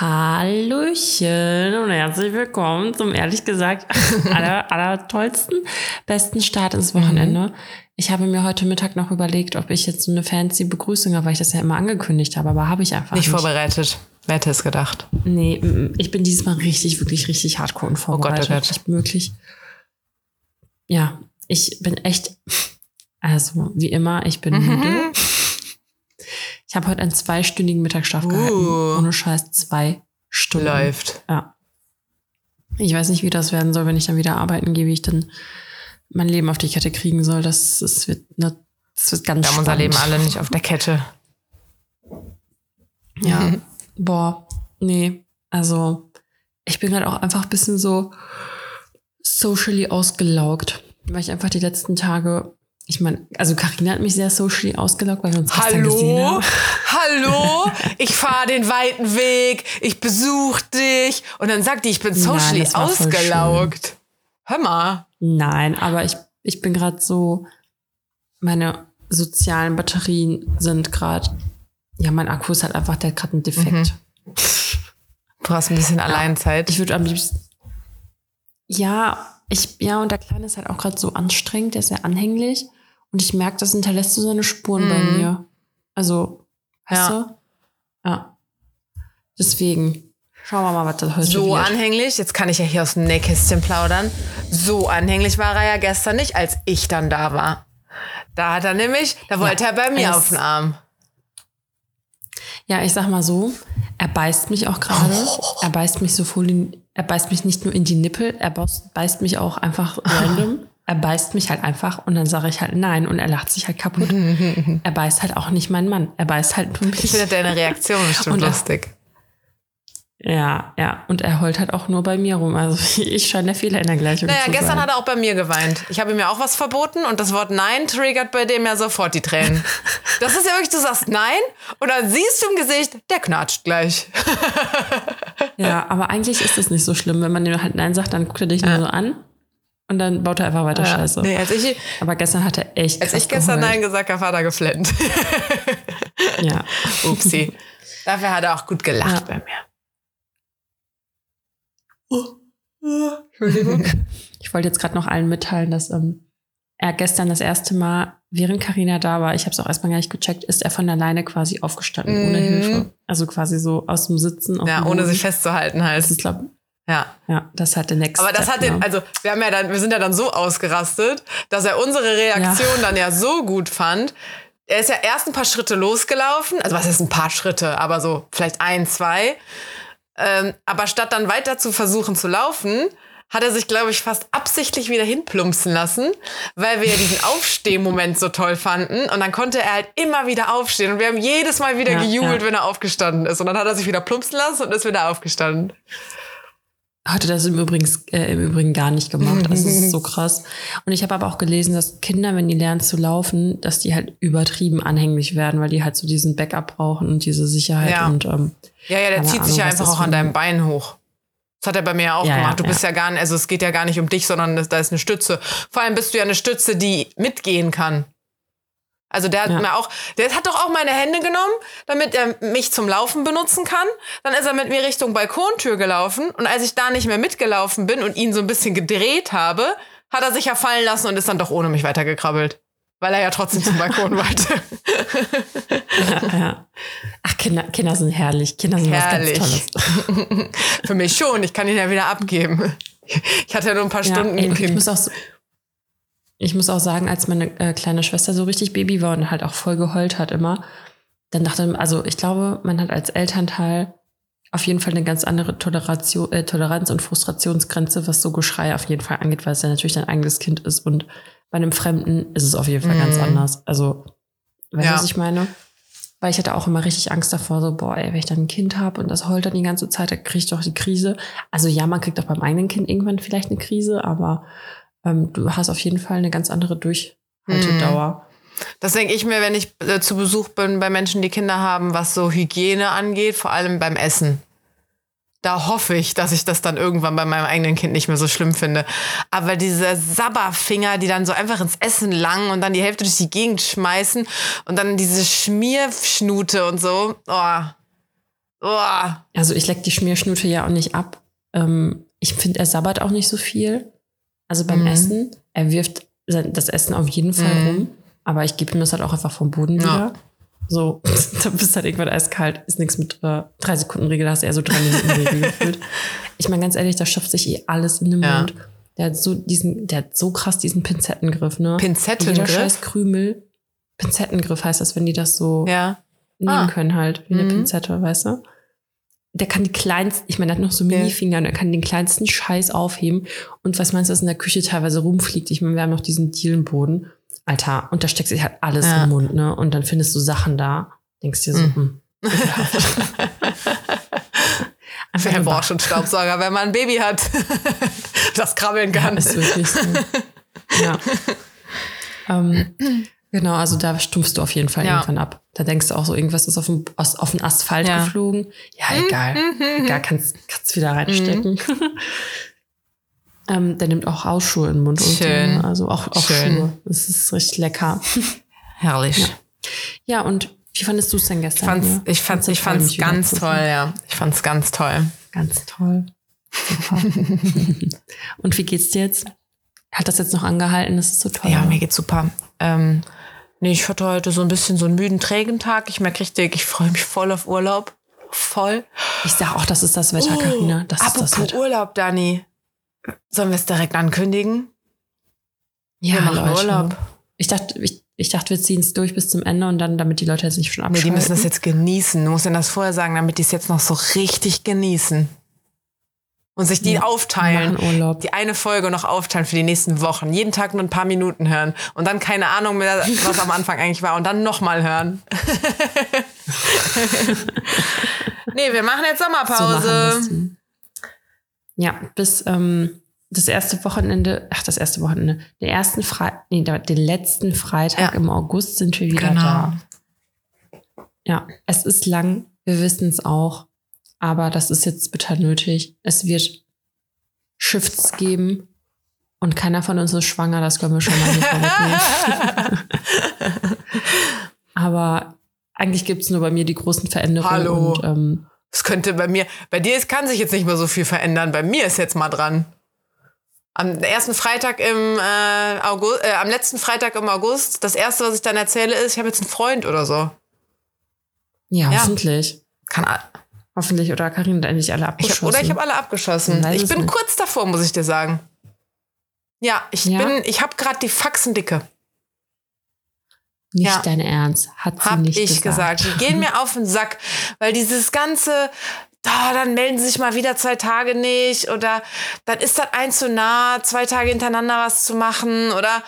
Hallöchen und herzlich willkommen zum ehrlich gesagt aller, aller tollsten, besten Start ins Wochenende. Mhm. Ich habe mir heute Mittag noch überlegt, ob ich jetzt so eine fancy Begrüßung habe, weil ich das ja immer angekündigt habe, aber habe ich einfach nicht. Nicht vorbereitet. Wer hätte es gedacht? Nee, ich bin dieses Mal richtig, wirklich, richtig hardcore und vorbereitet. Oh Gott, oh Gott. Nicht möglich. Ja, ich bin echt, also wie immer, ich bin mhm. müde. Ich habe heute einen zweistündigen Mittagsschlaf uh. gehalten. Ohne Scheiß zwei Stunden. Läuft. Ja. Ich weiß nicht, wie das werden soll, wenn ich dann wieder arbeiten gehe, wie ich dann mein Leben auf die Kette kriegen soll. Das, das, wird, das wird ganz Wir haben unser Leben alle nicht auf der Kette. Ja. Boah, nee. Also, ich bin gerade auch einfach ein bisschen so socially ausgelaugt, weil ich einfach die letzten Tage ich meine, also Karina hat mich sehr socially ausgelockt, weil wir uns Hallo? gesehen haben. Hallo? Ich fahre den weiten Weg, ich besuche dich und dann sagt die, ich bin socially Nein, ausgelaugt. Hör mal. Nein, aber ich, ich bin gerade so, meine sozialen Batterien sind gerade, ja, mein Akku ist halt einfach, der hat gerade einen Defekt. Mhm. Du hast ein bisschen ja, Alleinzeit. Ich würde am liebsten, ja, ich, ja, und der Kleine ist halt auch gerade so anstrengend, der ist sehr anhänglich. Und ich merke, das hinterlässt so seine Spuren mhm. bei mir. Also, weißt ja. du? Ja. Deswegen. Schauen wir mal, was das heute So wird. anhänglich, jetzt kann ich ja hier aus dem Nähkästchen plaudern. So anhänglich war er ja gestern nicht, als ich dann da war. Da hat er nämlich, da wollte ja, er bei mir auf den Arm. Ja, ich sag mal so, er beißt mich auch gerade. Er beißt mich so voll in, er beißt mich nicht nur in die Nippel, er beißt mich auch einfach random er beißt mich halt einfach und dann sage ich halt nein und er lacht sich halt kaputt. er beißt halt auch nicht meinen Mann. Er beißt halt nur mich. Ich finde deine Reaktion bestimmt lustig. Ja, ja. Und er heult halt auch nur bei mir rum. Also ich scheine der Fehler in der Gleichung naja, zu gestern sein. hat er auch bei mir geweint. Ich habe ihm ja auch was verboten und das Wort Nein triggert bei dem ja sofort die Tränen. Das ist ja wirklich, du sagst Nein und dann siehst du im Gesicht, der knatscht gleich. Ja, aber eigentlich ist das nicht so schlimm. Wenn man dir halt Nein sagt, dann guckt er dich nur so an und dann baut er einfach weiter ja, Scheiße. Nee, als ich, Aber gestern hat er echt. Als ich gestern geheult. Nein gesagt habe, hat er geflennt. ja. Upsi. Dafür hat er auch gut gelacht ja. bei mir. Oh. Entschuldigung. Ich wollte jetzt gerade noch allen mitteilen, dass ähm, er gestern das erste Mal, während Karina da war, ich habe es auch erstmal gar nicht gecheckt, ist er von alleine quasi aufgestanden, mm. ohne Hilfe. Also quasi so aus dem Sitzen. ja, ohne sich festzuhalten halt. Das ist, glaube ja. Ja, das hat den nächsten. Aber das hat den, ne? also wir haben ja dann, wir sind ja dann so ausgerastet, dass er unsere Reaktion ja. dann ja so gut fand. Er ist ja erst ein paar Schritte losgelaufen, also was ist ein paar Schritte, aber so vielleicht ein, zwei. Ähm, aber statt dann weiter zu versuchen zu laufen, hat er sich, glaube ich, fast absichtlich wieder hinplumpsen lassen, weil wir ja diesen Aufstehmoment so toll fanden. Und dann konnte er halt immer wieder aufstehen. Und wir haben jedes Mal wieder ja, gejubelt, ja. wenn er aufgestanden ist. Und dann hat er sich wieder plumpsen lassen und ist wieder aufgestanden hatte das im Übrigen, äh, im Übrigen gar nicht gemacht. Das ist so krass. Und ich habe aber auch gelesen, dass Kinder, wenn die lernen zu laufen, dass die halt übertrieben anhänglich werden, weil die halt so diesen Backup brauchen und diese Sicherheit. Ja, und, ähm, ja, ja, der zieht Ahnung, sich ja einfach auch an deinem Bein hoch. Das hat er bei mir auch ja, gemacht. Du ja, bist ja. ja gar nicht, also es geht ja gar nicht um dich, sondern da ist eine Stütze. Vor allem bist du ja eine Stütze, die mitgehen kann. Also der hat ja. mir auch, der hat doch auch meine Hände genommen, damit er mich zum Laufen benutzen kann. Dann ist er mit mir Richtung Balkontür gelaufen und als ich da nicht mehr mitgelaufen bin und ihn so ein bisschen gedreht habe, hat er sich ja fallen lassen und ist dann doch ohne mich weitergekrabbelt. Weil er ja trotzdem zum Balkon wollte. ja, ja. Ach, Kinder, Kinder sind herrlich. Kinder sind herrlich. was ganz Tolles. Für mich schon. Ich kann ihn ja wieder abgeben. Ich hatte ja nur ein paar Stunden ey, Ich muss auch so, ich muss auch sagen, als meine äh, kleine Schwester so richtig Baby war und halt auch voll geheult hat immer, dann dachte also ich glaube, man hat als Elternteil auf jeden Fall eine ganz andere Toleration, äh, Toleranz und Frustrationsgrenze, was so Geschrei auf jeden Fall angeht, weil es ja natürlich dein eigenes Kind ist und bei einem Fremden ist es auf jeden Fall mm. ganz mhm. anders. Also, weißt du, ja. was ich meine? Weil ich hatte auch immer richtig Angst davor, so, boah, ey, wenn ich dann ein Kind habe und das heult dann die ganze Zeit, dann kriege ich doch die Krise. Also ja, man kriegt auch beim eigenen Kind irgendwann vielleicht eine Krise, aber ähm, du hast auf jeden Fall eine ganz andere Durchhaltedauer. Mhm. Das denke ich mir, wenn ich äh, zu Besuch bin bei Menschen, die Kinder haben, was so Hygiene angeht, vor allem beim Essen. Da hoffe ich, dass ich das dann irgendwann bei meinem eigenen Kind nicht mehr so schlimm finde. Aber diese Sabberfinger, die dann so einfach ins Essen langen und dann die Hälfte durch die Gegend schmeißen und dann diese Schmierschnute und so, oh, Boah. Also ich leck die Schmierschnute ja auch nicht ab. Ähm, ich finde, er sabbert auch nicht so viel. Also beim Mhm. Essen, er wirft das Essen auf jeden Fall Mhm. rum. Aber ich gebe ihm das halt auch einfach vom Boden Ja. wieder. So, da bist halt irgendwann eiskalt, ist nichts mit äh, drei Sekunden Regel, hast du eher so drei Minuten Regel gefühlt. Ich meine, ganz ehrlich, da stopft sich eh alles in den Ja. Mund. Der hat so diesen, der hat so krass diesen Pinzettengriff, ne? Jeder Pinzettengriff. scheiß Krümel. Pinzettengriff heißt das, wenn die das so Ja. nehmen Ah. können halt, wie eine Mhm. Pinzette, weißt du? Der kann die kleinsten, ich meine, der hat noch so Ja. Minifinger und er kann den kleinsten Scheiß aufheben. Und was meinst du, was in der Küche teilweise rumfliegt? Ich meine, wir haben noch diesen Dielenboden. Alter, und da steckt sich halt alles Ja. im Mund, ne? Und dann findest du Sachen da. Denkst dir so, Mhm. hm. Einfach Wer braucht schon Staubsauger, wenn man ein Baby hat, das krabbeln kann? Ist wirklich so. ja. ähm, genau, also da stumpfst du auf jeden Fall Ja. irgendwann ab. Da denkst du auch so, irgendwas ist auf aus, auf den Asphalt Ja. geflogen. Ja, egal. Egal, kannst, kannst wieder reinstecken. ähm, der nimmt auch Hausschuhe in den Mund. und so, Schön. ne? Also auch, auch Schön. Schuhe. Das ist richtig lecker. Herrlich. ja, und wie fandest du es denn Ich gestern? fand's, hier? ich fand's, Fandst du ich fand's ganz toll, ja. Ich fand's ganz toll. Ganz toll. Und wie geht's dir jetzt? Hat das jetzt noch angehalten? Das ist so toll. Ja, mir geht's super. Ähm, nee, ich hatte heute so ein bisschen so einen müden, trägen Tag. Ich merke richtig, ich freue mich voll auf Urlaub. Voll. Ich sag auch, das ist das Wetter, Oh, Karina. Das ist das Wetter. Urlaub, Dani. Sollen wir es direkt ankündigen? Ja, wir machen Urlaub. Ich dachte, ich, ich dachte, wir ziehen es durch bis zum Ende und dann, damit die Leute jetzt nicht schon Nee, abschalten. die müssen das jetzt genießen. Du musst ihnen das vorher sagen, damit die es jetzt noch so richtig genießen. Und sich die Ja, aufteilen. Die eine Folge noch aufteilen für die nächsten Wochen. Jeden Tag nur ein paar Minuten hören. Und dann keine Ahnung mehr, was am Anfang eigentlich war. Und dann nochmal hören. nee, wir machen jetzt So machen Sommerpause. Ja, bis ähm, das erste Wochenende, ach, das erste Wochenende, den ersten Freitag, nee, den letzten Freitag Ja. im August sind wir wieder Genau. da. Ja, es ist lang, wir wissen es auch, aber das ist jetzt bitter nötig. Es wird Shifts geben und keiner von uns ist schwanger, das können wir schon mal vorwegnehmen. aber eigentlich gibt es nur bei mir die großen Veränderungen Hallo. und ähm, Das könnte bei mir, bei dir kann sich jetzt nicht mehr so viel verändern. Bei mir ist jetzt mal dran. Am ersten Freitag im äh, August, äh, am letzten Freitag im August, das erste, was ich dann erzähle, ist, ich habe jetzt einen Freund oder so. ja, Ja. hoffentlich. Kann, Hoffentlich oder Karin hat endlich alle ich abgeschossen. hab, oder ich habe alle abgeschossen. Weiß Ich bin nicht. kurz davor, muss ich dir sagen. Ja, ich Ja? bin, ich habe gerade die Faxen dicke. nicht ja. dein Ernst, hat sie Hab nicht ich gesagt. Die gehen mir auf den Sack, weil dieses ganze, da, dann melden sie sich mal wieder zwei Tage nicht oder dann ist das ein zu nah, zwei Tage hintereinander was zu machen oder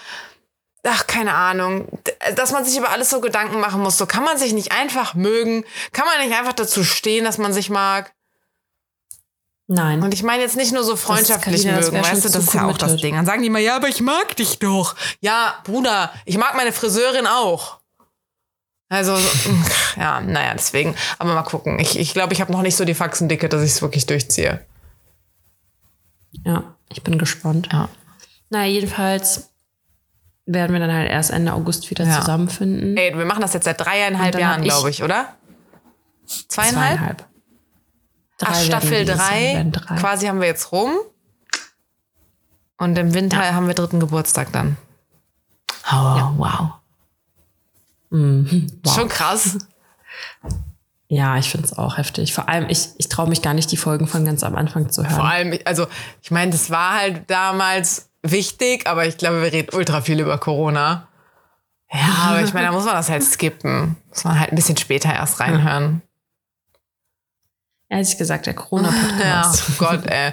ach, keine Ahnung, D- dass man sich über alles so Gedanken machen muss. So kann man sich nicht einfach mögen, kann man nicht einfach dazu stehen, dass man sich mag. Nein. Und ich meine jetzt nicht nur so freundschaftlich Carina, das mögen, weißt du, das ist ja auch das. Ding. Dann sagen die immer, ja, aber ich mag dich doch. Ja, Bruder, ich mag meine Friseurin auch. Also, so, ja, naja, deswegen. Aber mal gucken. Ich glaube, ich, glaub, ich habe noch nicht so die Faxendicke, dass ich es wirklich durchziehe. Ja, ich bin gespannt. Ja. Naja, jedenfalls werden wir dann halt erst Ende August wieder Ja. zusammenfinden. Ey, wir machen das jetzt seit dreieinhalb Jahren, glaube ich, oder? Zweieinhalb? Drei Ach, Staffel drei. drei. Quasi haben wir jetzt rum. Und im Winter haben wir dritten Geburtstag dann. Oh, wow. Mhm. Wow. Schon krass. Ja, ich finde es auch heftig. Vor allem, ich, ich traue mich gar nicht, die Folgen von ganz am Anfang zu hören. Vor allem, also ich meine, das war halt damals wichtig, aber ich glaube, wir reden ultra viel über Corona. Ja, aber ich meine, da muss man das halt skippen. Muss man halt ein bisschen später erst reinhören. Ehrlich gesagt, der Ja, Corona-Podcast. oh Gott, ey.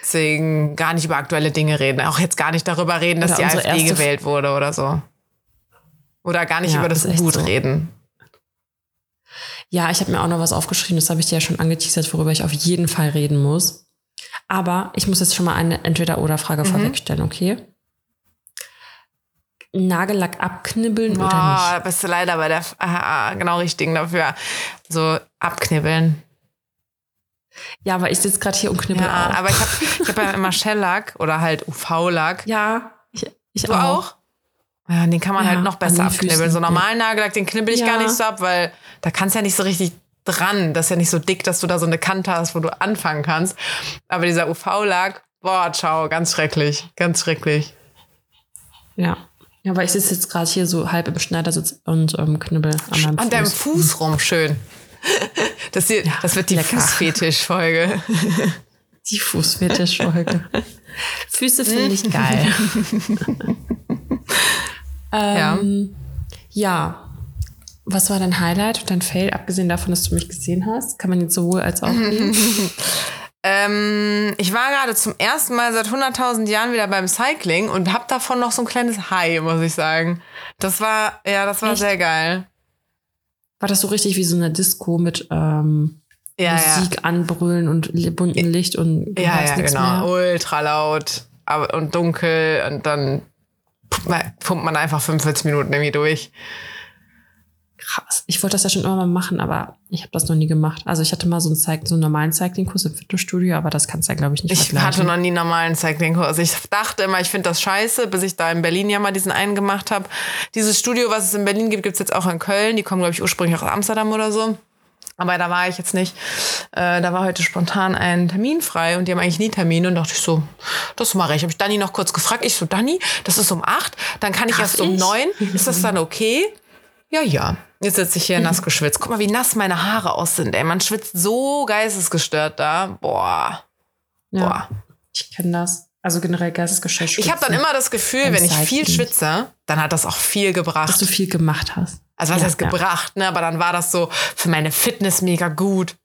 Deswegen gar nicht über aktuelle Dinge reden. Auch jetzt gar nicht darüber reden, dass Oder die AfD gewählt wurde oder so. Oder gar nicht Ja, über das Gut so. reden. Ja, ich habe mir auch noch was aufgeschrieben, das habe ich dir ja schon angeteasert, worüber ich auf jeden Fall reden muss. Aber ich muss jetzt schon mal eine Entweder-Oder-Frage Mhm. vorwegstellen, okay? Nagellack abknibbeln oder Oh, nicht? bist du leider bei der ah, genau richtigen dafür. So abknibbeln. Ja, aber ich sitze gerade hier und knibbel Ja, auch. aber ich habe ich hab ja immer Shellack oder halt UV-Lack. ja, ich, ich Du auch? Ja, den kann man Ja, halt noch besser abknibbeln. Füßen, So normalen Nagellack, den knibbel ich Ja. gar nicht so ab, weil da kannst du ja nicht so richtig dran. Das ist ja nicht so dick, dass du da so eine Kante hast, wo du anfangen kannst. Aber dieser UV-Lack, boah, ciao, ganz schrecklich, ganz schrecklich. Ja. Ja, aber ich sitze jetzt gerade hier so halb im Schneidersitz und ähm, knüppel an meinem An Fuß. deinem Fuß rum, schön. Das, hier, das wird die. Fußfetisch-Folge. Die Fußfetischfolge. Füße finde ich geil. ähm, ja. Was war dein Highlight und dein Fail, abgesehen davon, dass du mich gesehen hast? Kann man jetzt sowohl als auch nehmen? Ähm, ich war gerade zum ersten Mal seit 100.000 Jahren wieder beim Cycling und habe davon noch so ein kleines High, muss ich sagen. Das war, ja, das war Echt? sehr geil. War das so richtig wie so eine Disco mit ähm, Ja, ja. Musik anbrüllen und bunten Licht und Ja, ja, genau. mehr? Ultra laut aber, und dunkel und dann pumpt- pumpt man einfach 45 Minuten irgendwie durch. Krass. Ich wollte das ja schon immer mal machen, aber ich habe das noch nie gemacht. Also ich hatte mal so einen, Cyc- so einen normalen Cycling-Kurs im Fitnessstudio, aber das kannst du ja, glaube ich, nicht Ich hatte noch nie einen normalen Cycling-Kurs. Ich dachte immer, ich finde das scheiße, bis ich da in Berlin ja mal diesen einen gemacht habe. Dieses Studio, was es in Berlin gibt, gibt es jetzt auch in Köln. Die kommen, glaube ich, ursprünglich auch aus Amsterdam oder so. Aber da war ich jetzt nicht. Äh, da war heute spontan ein Termin frei und die haben eigentlich nie Termine. Und dachte ich so, das mache ich. Habe ich Dani noch kurz gefragt. Ich so, Dani, das ist um acht, dann kann ich Darf erst um ich? neun. Ist das dann okay? Ja, ja. Jetzt sitze ich hier nass geschwitzt. Guck mal, wie nass meine Haare aus sind. Ey, man schwitzt so geistesgestört da. Boah. ja, Boah. ich kenne das. Also generell geistesgeschäft. Ich habe dann immer das Gefühl, wenn ich viel schwitze, dann hat das auch viel dass gebracht. du viel gemacht hast. Also was Ja, heißt ja. gebracht, ne? Aber dann war das so für meine Fitness mega gut.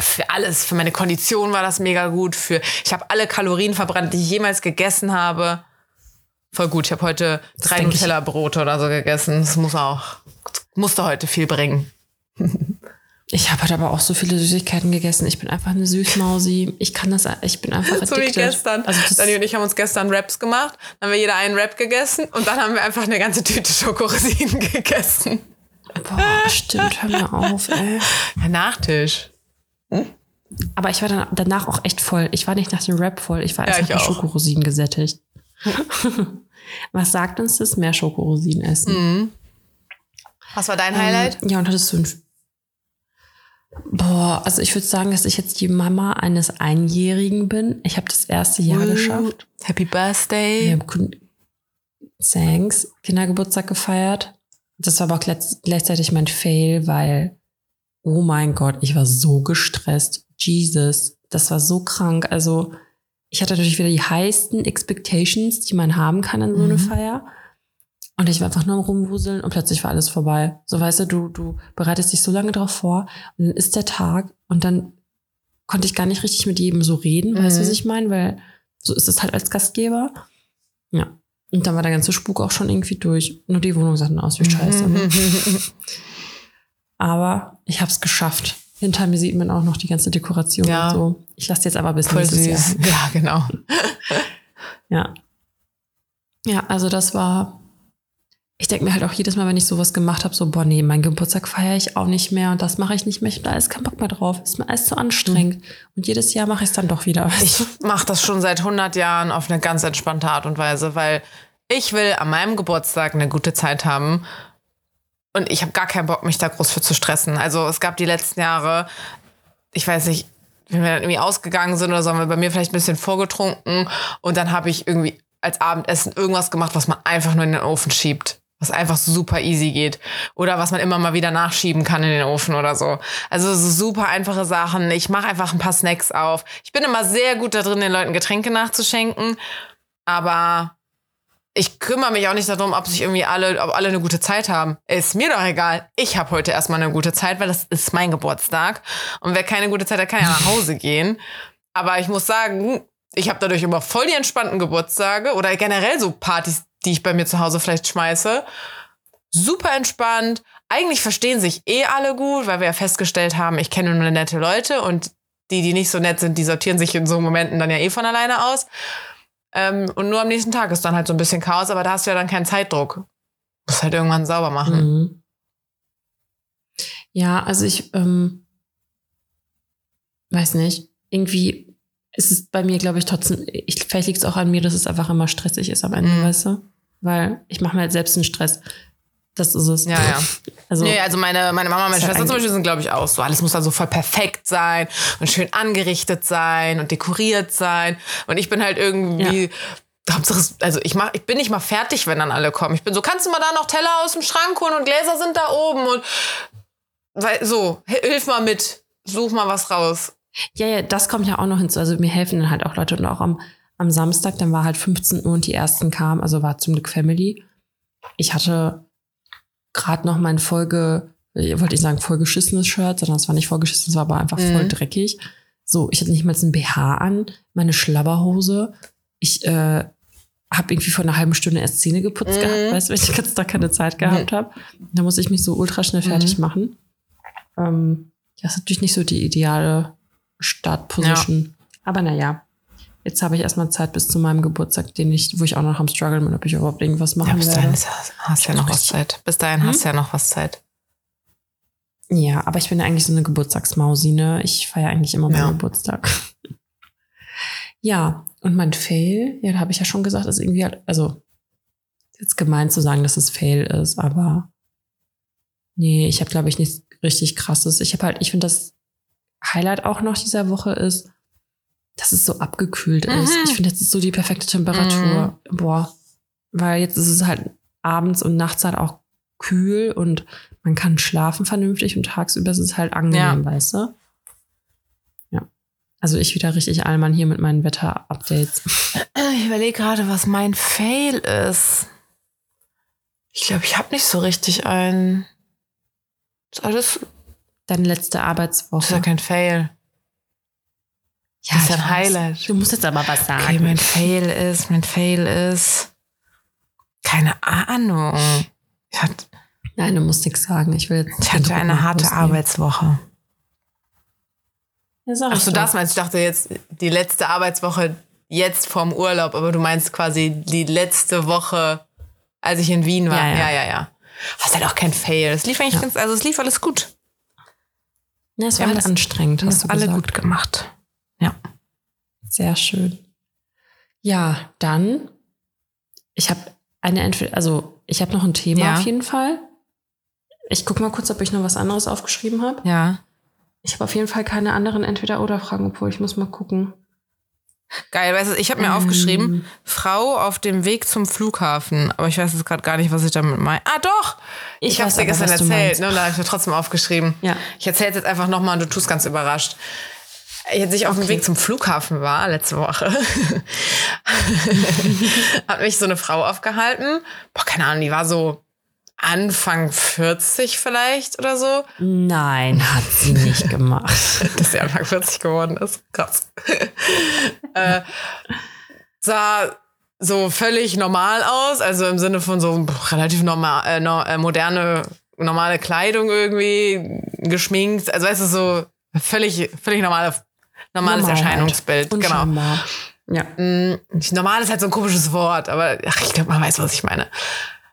Für alles, für meine Kondition war das mega gut. Für ich habe alle Kalorien verbrannt, die ich jemals gegessen habe. Voll gut. Ich habe heute drei denk ich. Nutella-Brote oder so gegessen. Das muss auch musste heute viel bringen. Ich habe heute aber auch so viele Süßigkeiten gegessen. Ich bin einfach eine Süßmausi. Ich kann das, ich bin einfach So wie addicted. gestern. Also das, Dani und ich haben uns gestern Wraps gemacht. Dann haben wir jeder einen Wrap gegessen und dann haben wir einfach eine ganze Tüte Schokorosinen gegessen. boah, stimmt, hör mir auf, ey. Ja, Nachtisch. Aber ich war dann danach auch echt voll. Ich war nicht nach dem Rap voll. Ich war Ja, erst ich nach den. Schokorosinen gesättigt. Was sagt uns das? Mehr Schokorosinen essen. Was war dein Highlight? Ähm, ja, und hattest du ein. Boah, also ich würde sagen, dass ich jetzt die Mama eines Einjährigen bin. Ich habe das erste Jahr geschafft. Happy Birthday. Wir haben Thanks, Kindergeburtstag gefeiert. Das war aber auch gleichzeitig mein Fail, weil, oh mein Gott, ich war so gestresst. Jesus, das war so krank. Also, ich hatte natürlich wieder die heißten Expectations, die man haben kann in so eine Mhm. Feier. Und ich war einfach nur am Rumwuseln und plötzlich war alles vorbei. So weißt du, du, du bereitest dich so lange drauf vor und dann ist der Tag und dann konnte ich gar nicht richtig mit jedem so reden, weißt du, Mhm. was ich meine? Weil so ist es halt als Gastgeber. Ja. Und dann war der ganze Spuk auch schon irgendwie durch. Nur die Wohnung sah dann aus wie scheiße. Ne? Aber ich habe es geschafft. Hinter mir sieht man auch noch die ganze Dekoration Ja. und so. Ich lasse jetzt aber bis Voll nächstes Jahr. süß. Ja, genau. Ja. Ja, also das war. Ich denke mir halt auch jedes Mal, wenn ich sowas gemacht habe, so, boah, nee, meinen Geburtstag feiere ich auch nicht mehr und das mache ich nicht mehr. Ich habe da alles keinen Bock mehr drauf. Ist mir alles zu anstrengend. Und jedes Jahr mache ich es dann doch wieder. Ich mache das schon seit 100 Jahren auf eine ganz entspannte Art und Weise, weil ich will an meinem Geburtstag eine gute Zeit haben und ich habe gar keinen Bock, mich da groß für zu stressen. Also es gab die letzten Jahre, ich weiß nicht, wenn wir dann irgendwie ausgegangen sind oder so, haben wir bei mir vielleicht ein bisschen vorgetrunken und dann habe ich irgendwie als Abendessen irgendwas gemacht, was man einfach nur in den Ofen schiebt. Was einfach super easy geht. Oder was man immer mal wieder nachschieben kann in den Ofen oder so. Also so super einfache Sachen. Ich mache einfach ein paar Snacks auf. Ich bin immer sehr gut da drin, den Leuten Getränke nachzuschenken. Aber ich kümmere mich auch nicht darum, ob sich irgendwie alle, ob alle eine gute Zeit haben. Ist mir doch egal. Ich habe heute erstmal eine gute Zeit, weil das ist mein Geburtstag. Und wer keine gute Zeit hat, kann ja nach Hause gehen. Aber ich muss sagen, ich habe dadurch immer voll die entspannten Geburtstage oder generell so Partys, die ich bei mir zu Hause vielleicht schmeiße. Super entspannt. Eigentlich verstehen sich eh alle gut, weil wir ja festgestellt haben, ich kenne nur nette Leute und die, die nicht so nett sind, die sortieren sich in so Momenten dann ja eh von alleine aus. Ähm, und nur am nächsten Tag ist dann halt so ein bisschen Chaos, aber da hast du ja dann keinen Zeitdruck. Musst halt irgendwann sauber machen. Mhm. Ja, also ich ähm, weiß nicht. Irgendwie ist es bei mir, glaube ich, trotzdem, ich, vielleicht liegt es auch an mir, dass es einfach immer stressig ist am Ende, Mhm. weißt du? Weil ich mache mir halt selbst einen Stress. Das ist es. Ja, ja. Also, Nee, also meine, meine Mama und meine halt Schwester zum Beispiel sind, glaube ich, auch so. Alles muss dann so voll perfekt sein und schön angerichtet sein und dekoriert sein. Und ich bin halt irgendwie. Hauptsache, es- also ich mach, ich bin nicht mal fertig, wenn dann alle kommen. Ich bin so, kannst du mal da noch Teller aus dem Schrank holen und Gläser sind da oben und weil, so, hi- hilf mal mit, such mal was raus. Ja, ja, das kommt ja auch noch hinzu. Also mir helfen dann halt auch Leute und auch am, am Samstag, dann war halt 15 Uhr und die ersten kamen, also war zum Glück Family. Ich hatte gerade noch mein Folge, äh, wollte ich sagen, vollgeschissenes Shirt, sondern es war nicht vollgeschissen, es war aber einfach voll Mhm. dreckig. So, ich hatte nicht mal ein BH an, meine Schlabberhose. Ich äh, habe irgendwie vor einer halben Stunde erst Zähne geputzt Mhm. gehabt, weißt du, weil ich ganz da keine Zeit gehabt habe. Da musste ich mich so ultra schnell fertig Mhm. machen. Ähm, das ist natürlich nicht so die ideale Startposition. Aber naja, jetzt habe ich erstmal Zeit bis zu meinem Geburtstag, den ich, wo ich auch noch am Struggle bin, ob ich überhaupt irgendwas machen bis werde. dahin hast du ja noch was Zeit. Bis dahin hast du ja noch was Zeit. Ja, aber ich bin ja eigentlich so eine Geburtstagsmausi, ne? Ich feiere eigentlich immer meinen Ja. Geburtstag. Ja, und mein Fail, ja, da habe ich ja schon gesagt, ist irgendwie halt, also jetzt gemein zu sagen, dass es Fail ist, aber nee, ich habe glaube ich nichts richtig krasses. Ich habe halt, ich finde das Highlight auch noch dieser Woche ist, dass es so abgekühlt ist. Mhm. Ich finde, jetzt ist so die perfekte Temperatur. Boah, weil jetzt ist es halt abends und nachts halt auch kühl und man kann schlafen vernünftig und tagsüber ist es halt angenehm, weißt du? Ja. Also ich wieder richtig Allmann hier mit meinen Wetter-Updates. Ich überlege gerade, was mein Fail ist. Ich glaube, ich habe nicht so richtig einen. Ist alles Deine letzte ist ja Arbeitswoche. kein Fail. Ja, ist ja ich ein weiß. Highlight. Du musst jetzt aber was sagen. Okay, mein Fail ist, mein Fail ist. Keine Ahnung. Ich hatte, Nein, du musst nichts sagen. Ich will jetzt ich hatte eine harte losgehen. Arbeitswoche. Ja, Ach so, doch. das meinst du? Ich dachte jetzt die letzte Arbeitswoche jetzt vorm Urlaub, aber du meinst quasi die letzte Woche, als ich in Wien war. Ja, Ja, ja. ja, ja. Das ist halt auch kein Fail. Es lief eigentlich Ja. ganz, also es lief alles gut. Ja, es war halt das- anstrengend, hast das du alle gesagt. gut gemacht. Ja. Sehr schön. Ja, dann, ich habe eine Entweder, also ich habe noch ein Thema Ja. auf jeden Fall. Ich gucke mal kurz, ob ich noch was anderes aufgeschrieben habe. Ja. Ich habe auf jeden Fall keine anderen Entweder-Oder-Fragen, obwohl ich muss mal gucken. Geil, weißt du, ich habe mir Ähm. aufgeschrieben, Frau auf dem Weg zum Flughafen. Aber ich weiß jetzt gerade gar nicht, was ich damit meine. Ah, doch! Ich, habe es dir gestern erzählt, ne? Und da habe ich mir trotzdem aufgeschrieben. Ja. Ich erzähle es jetzt einfach nochmal und du tust ganz überrascht. Als ich auf dem Okay. Weg zum Flughafen war, letzte Woche, hat mich so eine Frau aufgehalten. Boah, keine Ahnung, die war so Anfang 40 vielleicht oder so. Nein, hat sie nicht gemacht. dass sie Anfang 40 geworden ist. Krass. äh, sah so völlig normal aus, also im Sinne von so relativ normal, äh, no, äh, moderne, normale Kleidung irgendwie, geschminkt, also weißt du, so völlig, völlig normale, normales Normal halt. Erscheinungsbild. Genau. Unscheinbar. Ja. Mm, Normal ist halt so ein komisches Wort, aber ach, ich glaube, man weiß, was ich meine.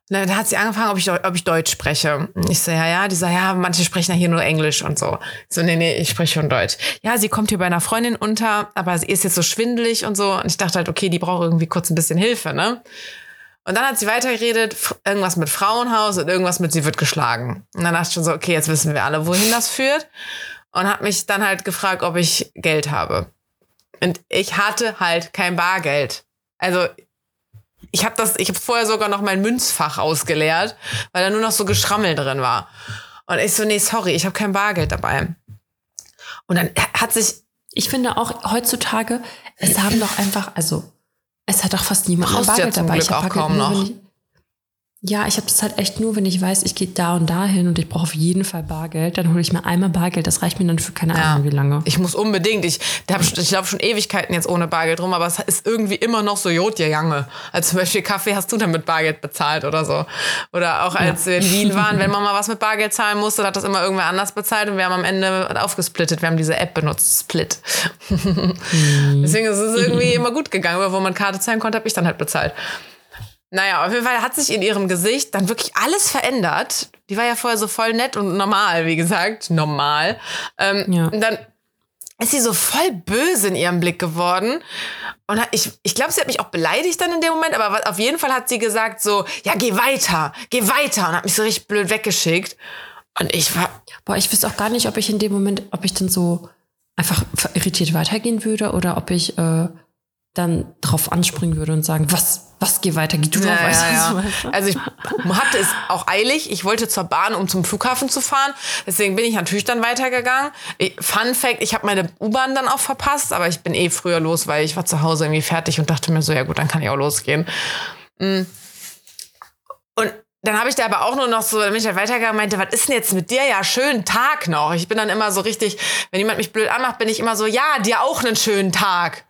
Na, Da hat sie angefangen, ob ich, ob ich Deutsch spreche. Ich so, ja, ja. Die so, ja, manche sprechen ja hier nur Englisch und so. Ich so, nee, nee, ich spreche schon Deutsch. Ja, sie kommt hier bei einer Freundin unter, aber sie ist jetzt so schwindelig und so. Und ich dachte halt, okay, die braucht irgendwie kurz ein bisschen Hilfe, ne? Und dann hat sie weitergeredet, irgendwas mit Frauenhaus und irgendwas mit, sie wird geschlagen. Und dann dachte ich schon so, okay, jetzt wissen wir alle, wohin das führt. Und hat mich dann halt gefragt, ob ich Geld habe. Und ich hatte halt kein Bargeld. Also ich habe das, ich habe vorher sogar noch mein Münzfach ausgeleert, weil da nur noch so Geschrammel drin war. Und ich so, nee, sorry, ich habe kein Bargeld dabei. Und dann hat sich, Ich finde auch heutzutage, es haben doch einfach, also es hat doch fast niemand ja Bargeld zum dabei. Glück ich hab auch Bargeld kaum noch. Ich, ja, ich habe das halt echt nur, wenn ich weiß, ich gehe da und da hin und ich brauche auf jeden Fall Bargeld, dann hole ich mir einmal Bargeld. Das reicht mir dann für keine Ahnung wie lange. ich muss unbedingt, ich, hab, ich laufe schon Ewigkeiten jetzt ohne Bargeld rum, aber es ist irgendwie immer noch so Jod, Jange. Also zum Beispiel Kaffee hast du dann mit Bargeld bezahlt oder so. Oder auch als wir in Wien waren, wenn man mal was mit Bargeld zahlen musste, hat das immer irgendwer anders bezahlt und wir haben am Ende aufgesplittet. Wir haben diese App benutzt, Split. Deswegen ist es irgendwie immer gut gegangen, wo man Karte zahlen konnte, habe ich dann halt bezahlt. Naja, auf jeden Fall hat sich in ihrem Gesicht dann wirklich alles verändert. Die war ja vorher so voll nett und normal, wie gesagt. Normal. Ähm, Ja. Und dann ist sie so voll böse in ihrem Blick geworden. Und ich, ich glaube, sie hat mich auch beleidigt dann in dem Moment, aber auf jeden Fall hat sie gesagt so, ja, geh weiter, geh weiter und hat mich so richtig blöd weggeschickt. Und ich war. Boah, ich wüsste auch gar nicht, ob ich in dem Moment, ob ich dann so einfach irritiert weitergehen würde oder ob ich äh, dann drauf anspringen würde und sagen, was, was, geh weiter, geh du Ja, drauf weiter. ja, ja. Also ich hatte es auch eilig. Ich wollte zur Bahn, um zum Flughafen zu fahren. Deswegen bin ich natürlich dann weitergegangen. Fun Fact, ich habe meine U-Bahn dann auch verpasst, aber ich bin eh früher los, weil ich war zu Hause irgendwie fertig und dachte mir so, ja gut, dann kann ich auch losgehen. Mm. Und dann habe ich da aber auch nur noch so, dann bin ich halt weitergegangen und meinte, was ist denn jetzt mit dir? Ja, schönen Tag noch. Ich bin dann immer so richtig, wenn jemand mich blöd anmacht, bin ich immer so, ja, dir auch einen schönen Tag.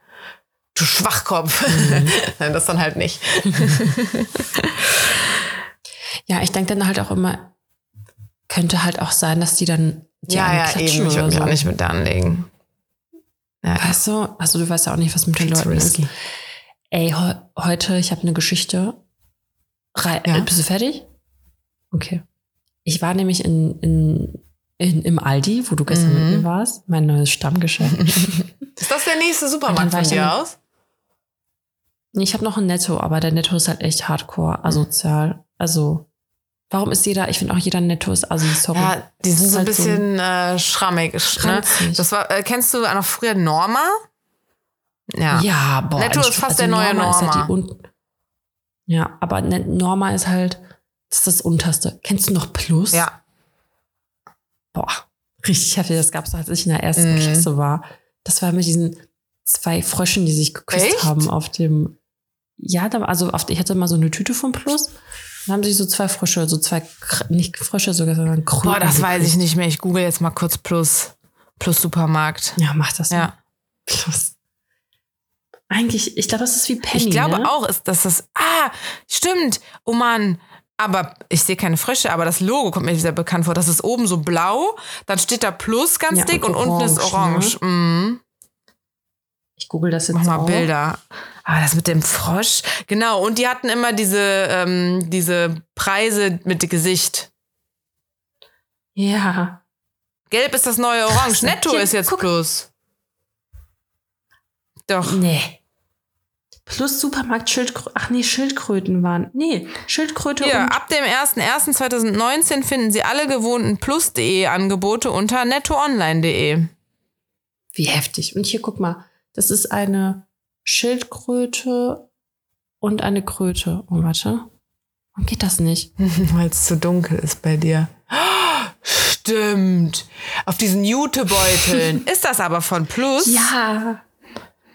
Du Schwachkopf. Nein, das dann halt nicht. Ja, ich denke dann halt auch immer, könnte halt auch sein, dass die dann die Ja, ja, eben. Ich würde mich so. auch nicht mit da anlegen. Ja. Weißt du? Also du weißt ja auch nicht, was mit den Leuten ist. Ey, heu- heute, ich habe eine Geschichte. Rei Ja. äh, Bist du fertig? Okay. Ich war nämlich in, in, in, im Aldi, wo du gestern Mhm. mit mir warst, mein neues Stammgeschäft. Ist das der nächste Supermarkt von dir aus? Ich habe noch ein Netto, aber der Netto ist halt echt hardcore asozial. Also, warum ist jeder, ich finde auch jeder Netto ist assi, sorry. Ja, die sind so ein halt so bisschen äh, schrammig. Ne? Das war, äh, kennst du noch früher Norma? Ja. Ja, boah. Netto ist fast der neue Ist halt Norma. die un ja, aber ne- Norma ist halt, das ist das Unterste. Kennst du noch Plus? Ja. Boah, richtig heftig. Das gab es, als ich in der ersten Mhm. Klasse war. Das war mit diesen zwei Fröschen, die sich geküsst Echt? haben auf dem. Ja, da, also auf, ich hatte mal so eine Tüte von Plus. Dann haben sich so zwei Frösche, so zwei, nicht Frösche sogar, sondern Kröten. Boah, das weiß ich nicht mehr. Ich google jetzt mal kurz Plus. Plus Supermarkt. Ja, mach das. Ja. mal. Plus. Eigentlich, ich glaube, das ist wie Penny. Ich glaube ne? auch, ist, dass das. Ah, stimmt. Oh Mann. Aber ich sehe keine Frösche, aber das Logo kommt mir sehr bekannt vor. Das ist oben so blau, dann steht da Plus ganz Ja, dick und und, unten ist orange, orange. Mhm. Ich google das jetzt Mach mal auch. Bilder. Ah, das mit dem Frosch. Genau, und die hatten immer diese, ähm, diese Preise mit Gesicht. Ja. Gelb ist das neue Orange. Krass. Netto Hier, ist jetzt guck. Plus. Doch. Nee. Plus Supermarkt Schildkröten. Ach nee, Schildkröten waren. Nee, Schildkröte Hier, und. ab dem 01.01.2019 finden Sie alle gewohnten Plus.de Angebote unter nettoonline.de. Wie heftig. Und hier, guck mal. Das ist eine Schildkröte und eine Kröte. Oh, warte. Warum geht das nicht? Weil es zu dunkel ist bei dir. Stimmt. Auf diesen Jutebeuteln. ist das aber von Plus? Ja.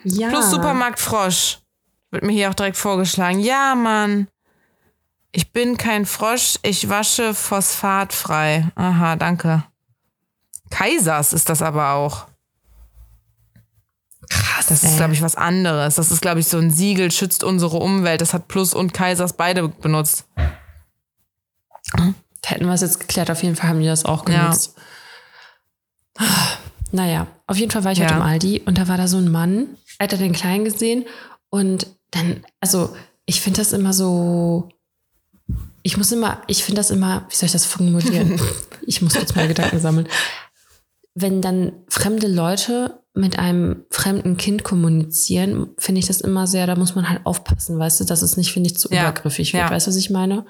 Ja. Plus Supermarkt Frosch. Wird mir hier auch direkt vorgeschlagen. Ja, Mann. Ich bin kein Frosch, ich wasche phosphatfrei. Aha, danke. Kaisers ist das aber auch. Krass. Das ist, glaube ich, was anderes. Das ist, glaube ich, so ein Siegel, schützt unsere Umwelt. Das hat Plus und Kaisers beide benutzt. Da hätten wir es jetzt geklärt. Auf jeden Fall haben die das auch Ja. genutzt. Naja, auf jeden Fall war ich heute Ja. im Aldi und da war da so ein Mann, er hat da den Kleinen gesehen und dann, also ich finde das immer so, ich muss immer, ich finde das immer, wie soll ich das formulieren? ich muss kurz meine Gedanken sammeln. Wenn dann fremde Leute mit einem fremden Kind kommunizieren, finde ich das immer sehr, da muss man halt aufpassen, weißt du, dass es nicht, finde ich, zu Ja. übergriffig wird. Ja. Weißt du, was ich meine?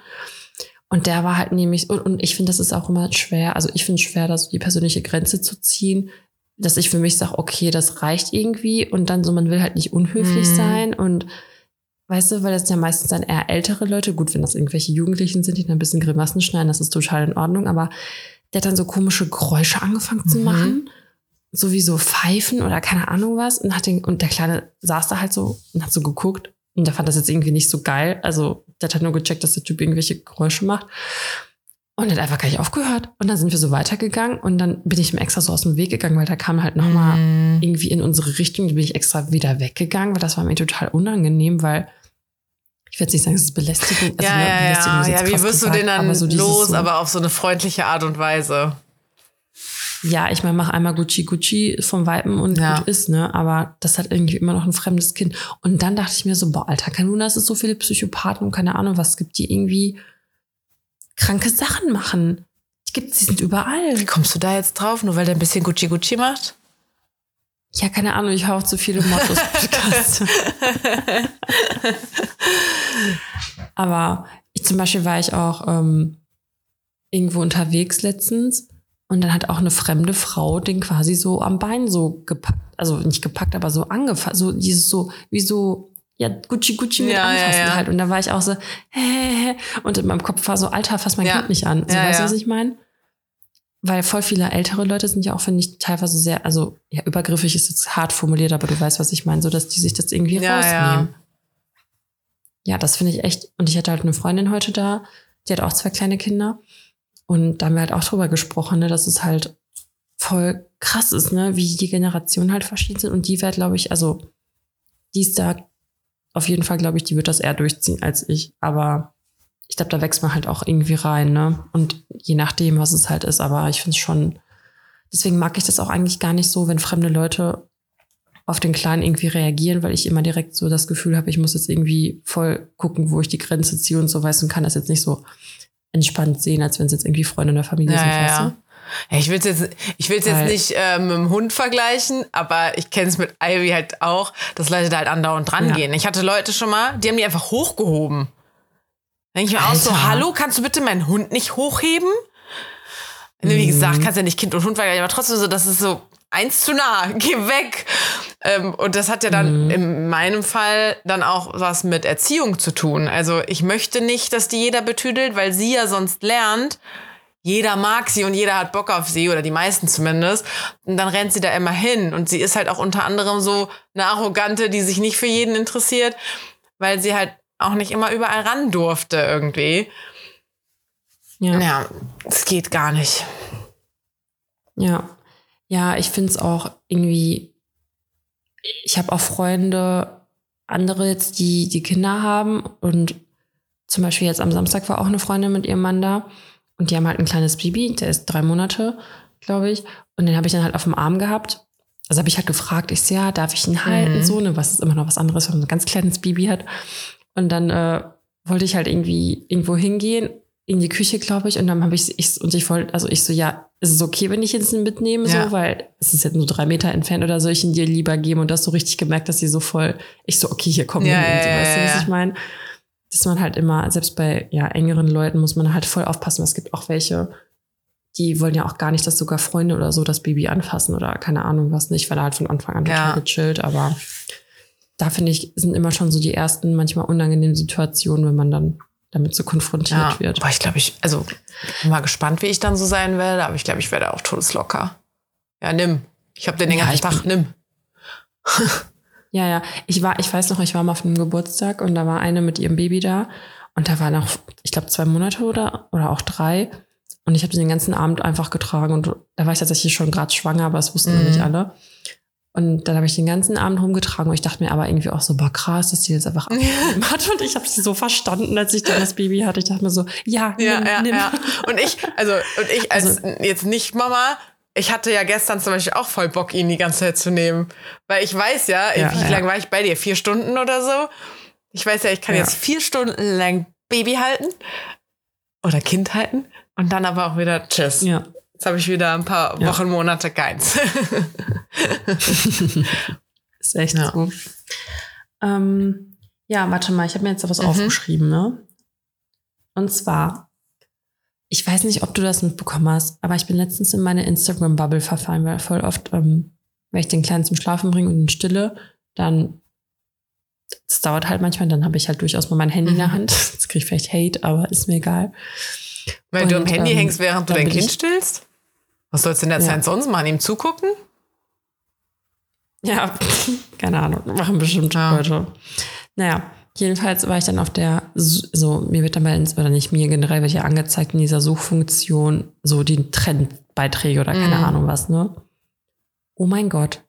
Und der war halt nämlich, und, und ich finde, das ist auch immer schwer, also ich finde es schwer, da so die persönliche Grenze zu ziehen, dass ich für mich sage, okay, das reicht irgendwie und dann so, man will halt nicht unhöflich Mhm. sein und weißt du, weil das ja meistens dann eher ältere Leute, gut, wenn das irgendwelche Jugendlichen sind, die dann ein bisschen Grimassen schneiden, das ist total in Ordnung, aber der hat dann so komische Geräusche angefangen zu Mhm. machen, so wie so Pfeifen oder keine Ahnung was und hat den, und der Kleine saß da halt so und hat so geguckt und der fand das jetzt irgendwie nicht so geil, also der hat halt nur gecheckt, dass der Typ irgendwelche Geräusche macht und hat einfach gar nicht aufgehört. Und dann sind wir so weitergegangen und dann bin ich ihm extra so aus dem Weg gegangen, weil da kam halt nochmal Mhm. irgendwie in unsere Richtung. Da bin ich extra wieder weggegangen, weil das war mir total unangenehm, weil ich jetzt nicht sagen, es ist Belästigung. Also, ja, ne, ja, Belästigung ja. ist jetzt Ja, wie wirst du gesagt, den dann aber so los, so, aber auf so eine freundliche Art und Weise? Ja, ich meine, mach einmal Gucci Gucci vom Weipen und Ja. gut ist, ne? Aber das hat irgendwie immer noch ein fremdes Kind. Und dann dachte ich mir so, boah, Alter, kein Wunder, es so viele Psychopathen und keine Ahnung was gibt, die irgendwie kranke Sachen machen. Die gibt's, die sind überall. Wie kommst du da jetzt drauf? Nur weil der ein bisschen Gucci Gucci macht? Ja, keine Ahnung, ich höre auch zu viele Mottos-Podcasts. Aber ich zum Beispiel war ich auch ähm, irgendwo unterwegs letztens und dann hat auch eine fremde Frau den quasi so am Bein so gepackt, also nicht gepackt, aber so angefasst, so dieses so, wie so, ja, Gucci Gucci mit Ja, ja, anfassen ja. halt. Und da war ich auch so, hä, hä, hä. und in meinem Kopf war so, Alter, fass mein Ja. Kind nicht an. So, Ja, weißt du, ja. was ich meine? Weil voll viele ältere Leute sind ja auch, finde ich, teilweise sehr, also ja, übergriffig ist jetzt hart formuliert, aber du weißt, was ich meine, so dass die sich das irgendwie Ja, rausnehmen. Ja, das finde ich echt. Und ich hatte halt eine Freundin heute da, die hat auch zwei kleine Kinder. Und da haben wir halt auch drüber gesprochen, ne, dass es halt voll krass ist, ne, wie die Generationen halt verschieden sind. Und die wird, glaube ich, also die ist da auf jeden Fall, glaube ich, die wird das eher durchziehen als ich. Aber ich glaube, da wächst man halt auch irgendwie rein, ne? Und je nachdem, was es halt ist, aber ich finde es schon, deswegen mag ich das auch eigentlich gar nicht so, wenn fremde Leute auf den Kleinen irgendwie reagieren, weil ich immer direkt so das Gefühl habe, ich muss jetzt irgendwie voll gucken, wo ich die Grenze ziehe und so weiß und kann das jetzt nicht so entspannt sehen, als wenn es jetzt irgendwie Freunde in der Familie Ja, sind, ja, ja. ich will es jetzt, ich will's jetzt nicht äh, mit dem Hund vergleichen, aber ich kenne es mit Ivy halt auch, dass Leute da halt andauernd dran gehen. Ich hatte Leute schon mal, die haben die einfach hochgehoben. Denke ich mir auch so, hallo, kannst du bitte meinen Hund nicht hochheben? Wie Mhm. gesagt, kannst ja nicht Kind und Hund vergleichen, aber trotzdem so, das ist so eins zu nah, geh weg. Ähm, und das hat ja Mhm. dann in meinem Fall dann auch was mit Erziehung zu tun. Also ich möchte nicht, dass die jeder betüdelt, weil sie ja sonst lernt, jeder mag sie und jeder hat Bock auf sie oder die meisten zumindest. Und dann rennt sie da immer hin. Und sie ist halt auch unter anderem so eine Arrogante, die sich nicht für jeden interessiert, weil sie halt auch nicht immer überall ran durfte irgendwie. Ja. Ja, es geht gar nicht. Ja, ja, ich finde es auch irgendwie, ich habe auch Freunde, andere jetzt, die die Kinder haben und zum Beispiel jetzt am Samstag war auch eine Freundin mit ihrem Mann da und die haben halt ein kleines Baby, der ist drei Monate, glaube ich, und den habe ich dann halt auf dem Arm gehabt. Also habe ich halt gefragt, ich so, ja, darf ich ihn halten, Mhm. so, ne, was ist immer noch was anderes, wenn man so ein ganz kleines Baby hat. Und dann äh, wollte ich halt irgendwie irgendwo hingehen, in die Küche, glaube ich, und dann habe ich, ich, und ich wollte, also ich so, ja, ist es okay, wenn ich ihn mitnehme, Ja. so, weil es ist jetzt nur drei Meter entfernt oder soll ich ihn dir lieber geben? Und das so richtig gemerkt, dass sie so voll, ich so, okay, hier komm Ja, hin, und so, ja, weißt du, was ich meine? Dass man halt immer, selbst bei ja, engeren Leuten muss man halt voll aufpassen. Es gibt auch welche, die wollen ja auch gar nicht, dass sogar Freunde oder so das Baby anfassen oder keine Ahnung was nicht, weil er halt von Anfang an total gechillt, aber da finde ich, sind immer schon so die ersten manchmal unangenehmen Situationen, wenn man dann damit so konfrontiert Ja, wird. aber ich glaube, ich, also bin mal gespannt, wie ich dann so sein werde, aber ich glaube, ich werde auch todeslocker. Ja, nimm. Ich habe den den ganzen Tag, nimm. Ja, ja. Ich war, ich weiß noch, ich war mal auf einem Geburtstag und da war eine mit ihrem Baby da und da war noch, ich glaube, zwei Monate oder, oder auch drei. Und ich habe den ganzen Abend einfach getragen und da war ich tatsächlich schon gerade schwanger, aber es wussten noch Mhm. nicht alle. Und dann habe ich den ganzen Abend rumgetragen und ich dachte mir aber irgendwie auch so, boah, krass, dass sie jetzt einfach abgegeben hat. Und ich habe sie so verstanden, als ich dann das Baby hatte. Ich dachte mir so, ja, Ja, nimm, ja, nimm. ja. Und ich, also, und ich als jetzt nicht Mama, ich hatte ja gestern zum Beispiel auch voll Bock, ihn die ganze Zeit zu nehmen. Weil ich weiß ja, Ja, wie ja. lange war ich bei dir? Vier Stunden oder so? Ich weiß ja, ich kann jetzt vier Stunden lang Baby halten oder Kind halten und dann aber auch wieder Tschüss. Ja. Jetzt habe ich wieder ein paar Ja. Wochen, Monate keins. Ist echt Ja. so. Ähm, ja, warte mal, ich habe mir jetzt was Mhm. aufgeschrieben, ne? Und zwar, ich weiß nicht, ob du das mitbekommen hast, aber ich bin letztens in meine Instagram-Bubble verfallen, weil voll oft, ähm, wenn ich den Kleinen zum Schlafen bringe und ihn stille, dann, das dauert halt manchmal, dann habe ich halt durchaus mal mein Handy in der Mhm. Hand. Jetzt kriege ich vielleicht Hate, aber ist mir egal. Weil du am Und, Handy ähm, hängst, während du dein Kind stillst? Was sollst du in der Ja. Zeit sonst machen? Ihm zugucken? Ja, keine Ahnung, machen bestimmt Ja. Leute. Naja, jedenfalls war ich dann auf der, so, mir wird dann bei, Ins- oder nicht mir, generell wird ja angezeigt in dieser Suchfunktion so die Trendbeiträge oder keine Mhm. Ahnung was, ne? Oh mein Gott.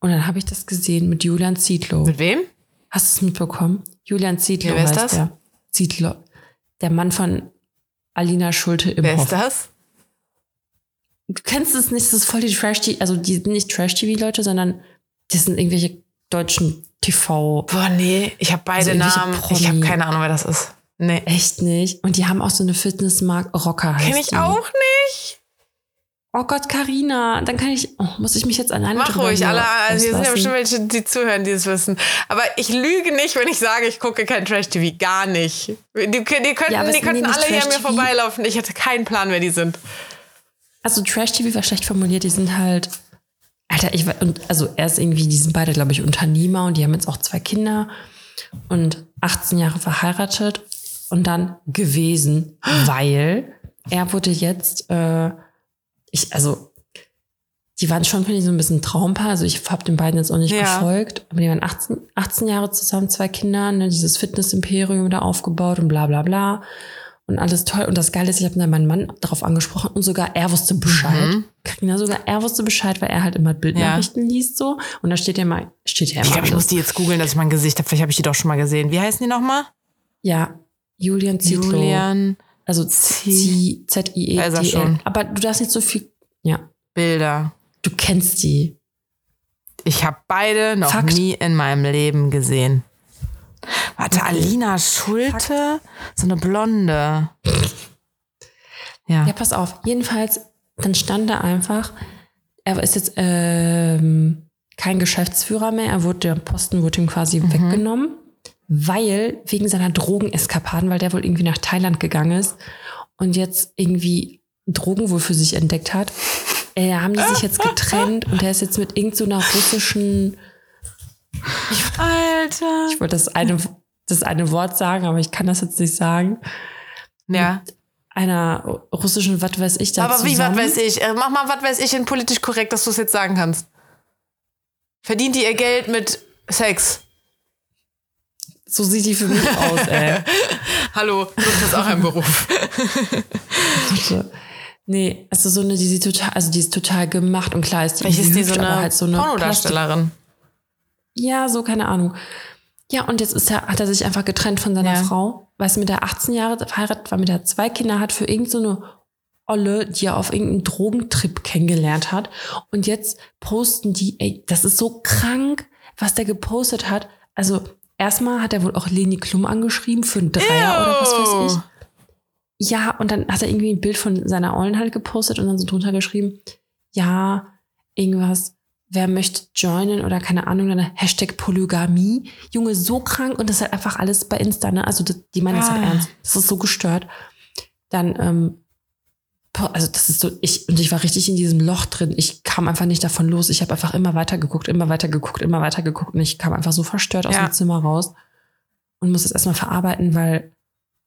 Und dann habe ich das gesehen mit Julian Zietlow. Mit wem? Hast du es mitbekommen? Julian Zietlow Ja, wer ist heißt das? der. Zietlow. Der Mann von Alina Schulte im Wer ist das? Du kennst es nicht, das ist voll die Trash-TV, also die sind nicht Trash-TV-Leute, sondern das sind irgendwelche deutschen TV- Boah, nee, ich habe beide Also Namen. Promi. Ich habe keine Ahnung, wer das ist. Nee. Echt nicht. Und die haben auch so eine Fitnessmark Rocker heißt Kenn ich die. auch nicht. oh Gott, Karina, dann kann ich, oh, muss ich mich jetzt alleine Mach ruhig, alle, also hier sind ja bestimmt welche, die zuhören, die es wissen. Aber ich lüge nicht, wenn ich sage, ich gucke kein Trash-TV. Gar nicht. Die, die könnten, ja, die könnten alle hier an mir vorbeilaufen. Ich hätte keinen Plan, wer die sind. Also Trash-TV war schlecht formuliert. Die sind halt, Alter, ich und also erst irgendwie, die sind beide, glaube ich, Unternehmer und die haben jetzt auch zwei Kinder und 18 Jahre verheiratet und dann gewesen, weil er wurde jetzt äh, ich, also, die waren schon, finde ich, so ein bisschen Traumpaar. Also ich habe den beiden jetzt auch nicht ja. gefolgt. Aber die waren 18, 18 Jahre zusammen, zwei Kinder, ne, dieses Fitness-Imperium da aufgebaut und bla bla bla. Und alles toll. Und das Geile ist, ich habe dann meinen Mann darauf angesprochen und sogar er wusste Bescheid. Mhm. Karina, sogar er wusste Bescheid, weil er halt immer Bildnachrichten ja. liest so. Und da steht ja mal, steht ja immer. Ich glaube, ich muss die jetzt googeln, dass ich mein Gesicht habe. Vielleicht habe ich die doch schon mal gesehen. Wie heißen die nochmal? Ja, Julian Zietlow. Julian. Also Z-I-E. Schon. Aber du darfst nicht so viel. Ja. Bilder. Du kennst die. Ich habe beide noch Fakt. nie in meinem Leben gesehen. Warte. Alina Schulte? So eine Blonde. Ja. Ja, pass auf. Jedenfalls, dann stand da einfach, er ist jetzt ähm, kein Geschäftsführer mehr. Er wurde, der Posten wurde ihm quasi mhm. weggenommen weil wegen seiner Drogeneskapaden, weil der wohl irgendwie nach Thailand gegangen ist und jetzt irgendwie Drogen wohl für sich entdeckt hat, äh, haben die sich jetzt getrennt und er ist jetzt mit irgendeiner so russischen Alter. Ich wollte das eine, das eine Wort sagen, aber ich kann das jetzt nicht sagen. Ja. Mit einer russischen, was weiß ich da. Aber wie, was weiß ich? Äh, mach mal, was weiß ich in politisch korrekt, dass du es jetzt sagen kannst. Verdient die ihr Geld mit Sex? So sieht die für mich aus, ey. Hallo, das ist auch ein Beruf. nee, also so eine, die sieht total, also die ist total gemacht und klar ist die, Vielleicht ist die so eine, halt so eine Pornodarstellerin. Ja, so, keine Ahnung. Ja, und jetzt ist er, hat er sich einfach getrennt von seiner ja. Frau, weil es mit der 18 Jahre verheiratet war, mit der zwei Kinder hat, für irgendeine so Olle, die er auf irgendeinem Drogentrip kennengelernt hat. Und jetzt posten die, ey, das ist so krank, was der gepostet hat. Also, erstmal hat er wohl auch Leni Klum angeschrieben für einen Dreier Ew. oder was weiß ich. Ja, und dann hat er irgendwie ein Bild von seiner Ollen halt gepostet und dann so drunter geschrieben, ja, irgendwas, wer möchte joinen oder keine Ahnung, dann Hashtag Polygamie. Junge, so krank und das ist halt einfach alles bei Insta, ne? Also das, die meinen das halt ah. ernst. Das ist so gestört. Dann ähm, also das ist so, ich, und ich war richtig in diesem Loch drin. Ich kam einfach nicht davon los. Ich habe einfach immer weiter geguckt, immer weiter geguckt, immer weiter geguckt und ich kam einfach so verstört aus ja. dem Zimmer raus und muss es erstmal verarbeiten, weil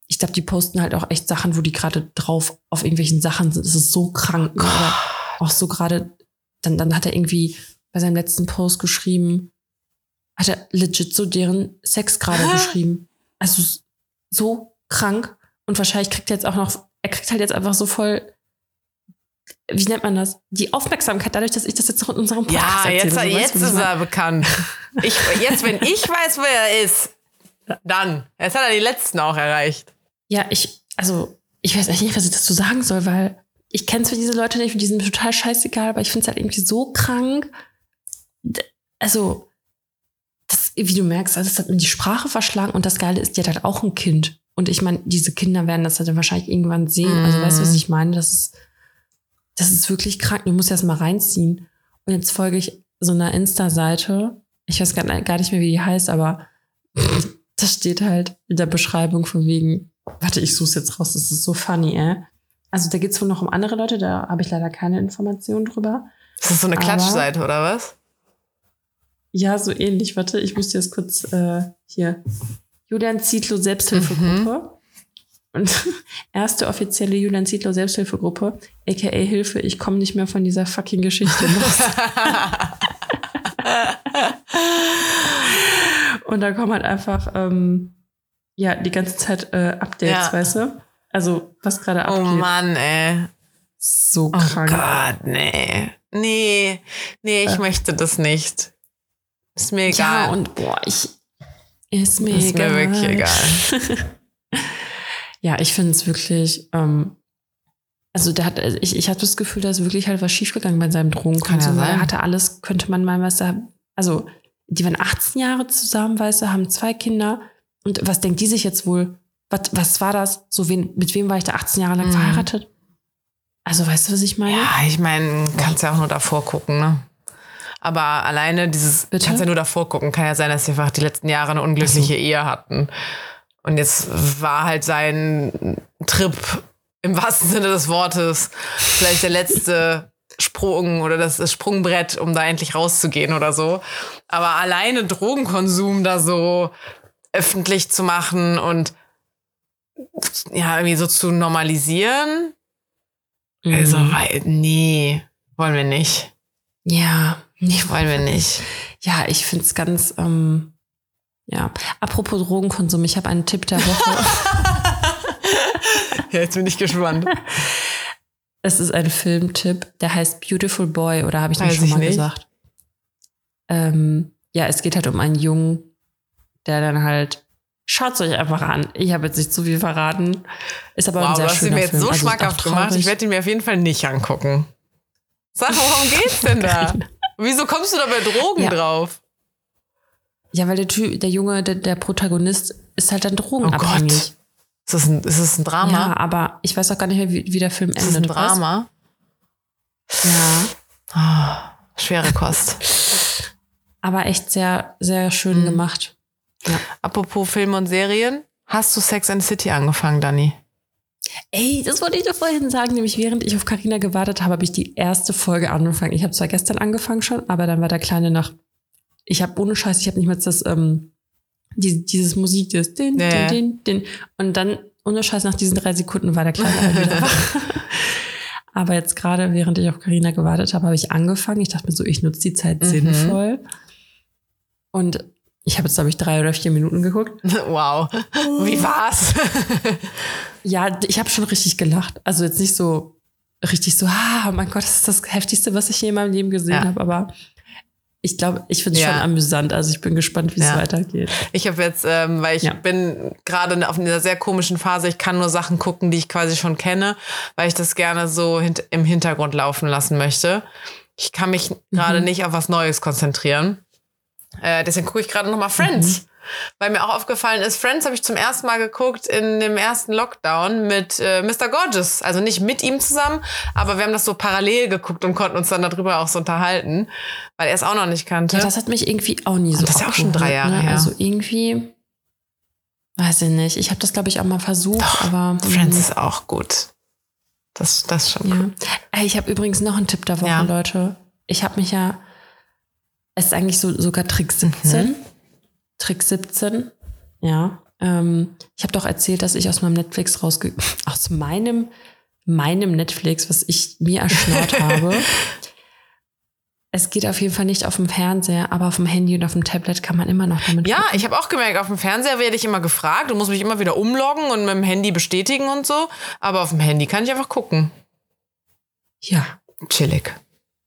ich glaube, die posten halt auch echt Sachen, wo die gerade drauf auf irgendwelchen Sachen sind. Das ist so krank. Ne? Oder auch so gerade, dann, dann hat er irgendwie bei seinem letzten Post geschrieben, hat er legit so deren Sex gerade geschrieben. Also so krank. Und wahrscheinlich kriegt er jetzt auch noch, er kriegt halt jetzt einfach so voll wie nennt man das? Die Aufmerksamkeit, dadurch, dass ich das jetzt noch in unserem Podcast Ja, jetzt, erzähle, jetzt ist er bekannt. Ich, jetzt, wenn ich weiß, wer er ist, dann. Jetzt hat er die letzten auch erreicht. Ja, ich, also, ich weiß echt nicht, was ich dazu sagen soll, weil ich kenne zwar diese Leute nicht, die sind mir total scheißegal, aber ich finde es halt irgendwie so krank. Also, das, wie du merkst, also, das hat mir die Sprache verschlagen und das Geile ist, die hat halt auch ein Kind. Und ich meine, diese Kinder werden das halt dann wahrscheinlich irgendwann sehen. Mm. Also, weißt du, was mhm. ich meine? Das ist, das ist wirklich krank. Du musst das mal reinziehen. Und jetzt folge ich so einer Insta-Seite. Ich weiß gar nicht mehr, wie die heißt, aber das steht halt in der Beschreibung von wegen, warte, ich suche es jetzt raus, das ist so funny, ey. Also da geht es wohl noch um andere Leute, da habe ich leider keine Informationen drüber. Das ist so eine Klatschseite, oder was? Ja, so ähnlich. Warte, ich muss jetzt kurz äh, hier. Julian Zietlow Selbsthilfegruppe. Mhm. Und erste offizielle Julian Zietlow Selbsthilfegruppe, aka Hilfe, ich komme nicht mehr von dieser fucking Geschichte los. und da kommen halt einfach, ähm, ja, die ganze Zeit äh, Updates, ja. weißt du? Also, was gerade oh abgeht. Oh Mann, ey. So krank. Oh Gott, nee. Nee, nee, ich äh. möchte das nicht. Ist mir egal. Ja, und boah, ich. Ist mir ist egal. Ist mir wirklich egal. Ja, ich finde es wirklich, ähm, also der hat, ich, ich hatte das Gefühl, da ist wirklich halt was schiefgegangen bei seinem Drogenkonsum. Ja er hatte alles, könnte man mal, was da, also die waren 18 Jahre zusammen, weißt du, haben zwei Kinder. Und was denkt die sich jetzt wohl? Was, was war das? So wen, mit wem war ich da 18 Jahre lang mhm. verheiratet? Also weißt du, was ich meine? Ja, ich meine, kannst ja auch nur davor gucken, ne? Aber alleine dieses, Bitte? kannst ja nur davor gucken. Kann ja sein, dass sie einfach die letzten Jahre eine unglückliche Ehe hatten. Und jetzt war halt sein Trip im wahrsten Sinne des Wortes vielleicht der letzte Sprung oder das, das Sprungbrett, um da endlich rauszugehen oder so. Aber alleine Drogenkonsum da so öffentlich zu machen und ja, irgendwie so zu normalisieren. Also, Mhm. weil, nee, wollen wir nicht. ja, nee, Wollen wir nicht. Ja, ich finde es ganz, ähm, ja. Apropos Drogenkonsum, ich habe einen Tipp der Woche. Ja, jetzt bin ich gespannt. es ist ein Filmtipp, der heißt Beautiful Boy, oder habe ich den Weiß schon ich mal nicht. gesagt? Ähm, ja, es geht halt um einen Jungen, der dann halt, schaut's euch einfach an. Ich habe jetzt nicht zu viel verraten. Ist aber ein Wow, sehr du hast ihn schöner mir jetzt Film. so Also schmackhaft gemacht. Ich werde ihn mir auf jeden Fall nicht angucken. Sag, worum geht's denn da? Wieso kommst du da bei Drogen Ja. drauf? Ja, weil der Typ, der Junge, der, der Protagonist ist halt dann Oh drogenabhängig. Gott. Ist das ein, ist das ein Drama? ja, aber ich weiß auch gar nicht mehr, wie, wie der Film ist das ein endet. Drama? Was? Ja, Ah, schwere Kost. aber echt sehr, sehr schön Mhm. gemacht. Ja. Apropos Film und Serien. Hast du Sex and City angefangen, Dani? Ey, das wollte ich dir vorhin sagen, nämlich während ich auf Karina gewartet habe, habe ich die erste Folge angefangen. Ich habe zwar gestern angefangen schon, aber dann war der Kleine nach. Ich habe ohne Scheiß, ich habe nicht mal das, ähm, die, dieses Musik, das din, ja. din, din, din. Und dann, ohne Scheiß, nach diesen drei Sekunden war der Kleine halt wieder wach. Aber jetzt gerade, während ich auf Karina gewartet habe, habe ich angefangen. Ich dachte mir so, ich nutze die Zeit Mhm. sinnvoll. Und ich habe jetzt, glaube ich, drei oder vier Minuten geguckt. Wow. Wie war's? Ja, ich habe schon richtig gelacht. Also jetzt nicht so richtig so, ah, mein Gott, das ist das Heftigste, was ich je in meinem Leben gesehen Ja. habe. Aber ich glaube, ich finde es Ja. schon amüsant. Also ich bin gespannt, wie es Ja. weitergeht. Ich habe jetzt, ähm, weil ich Ja. bin gerade auf dieser sehr komischen Phase, ich kann nur Sachen gucken, die ich quasi schon kenne, weil ich das gerne so hint im Hintergrund laufen lassen möchte. Ich kann mich gerade Mhm. nicht auf was Neues konzentrieren. Äh, deswegen gucke ich gerade noch mal Friends. Mhm. Weil mir auch aufgefallen ist, Friends habe ich zum ersten Mal geguckt in dem ersten Lockdown mit äh, Mr. Gorgeous. Also nicht mit ihm zusammen, aber wir haben das so parallel geguckt und konnten uns dann darüber auch so unterhalten, weil er es auch noch nicht kannte. Ja, das hat mich irgendwie auch nie so das ist ja auch schon drei abgeholt, Jahre her. Also irgendwie, weiß ich nicht. Ich habe das, glaube ich, auch mal versucht, Doch, aber Friends ist auch gut. Das, das ist schon Ja. cool. Ich habe übrigens noch einen Tipp der Woche, Ja. Leute. Ich habe mich ja, es ist eigentlich so sogar Trick 17. Mhm. Trick 17, ja. Ähm, ich habe doch erzählt, dass ich aus meinem Netflix rausge... Aus meinem, meinem Netflix, was ich mir erschnort habe. Es geht auf jeden Fall nicht auf dem Fernseher, aber auf dem Handy und auf dem Tablet kann man immer noch damit Ja, gucken. ich habe auch gemerkt, auf dem Fernseher werde ich immer gefragt und muss mich immer wieder umloggen und mit dem Handy bestätigen und so. Aber auf dem Handy kann ich einfach gucken. Ja. Chillig.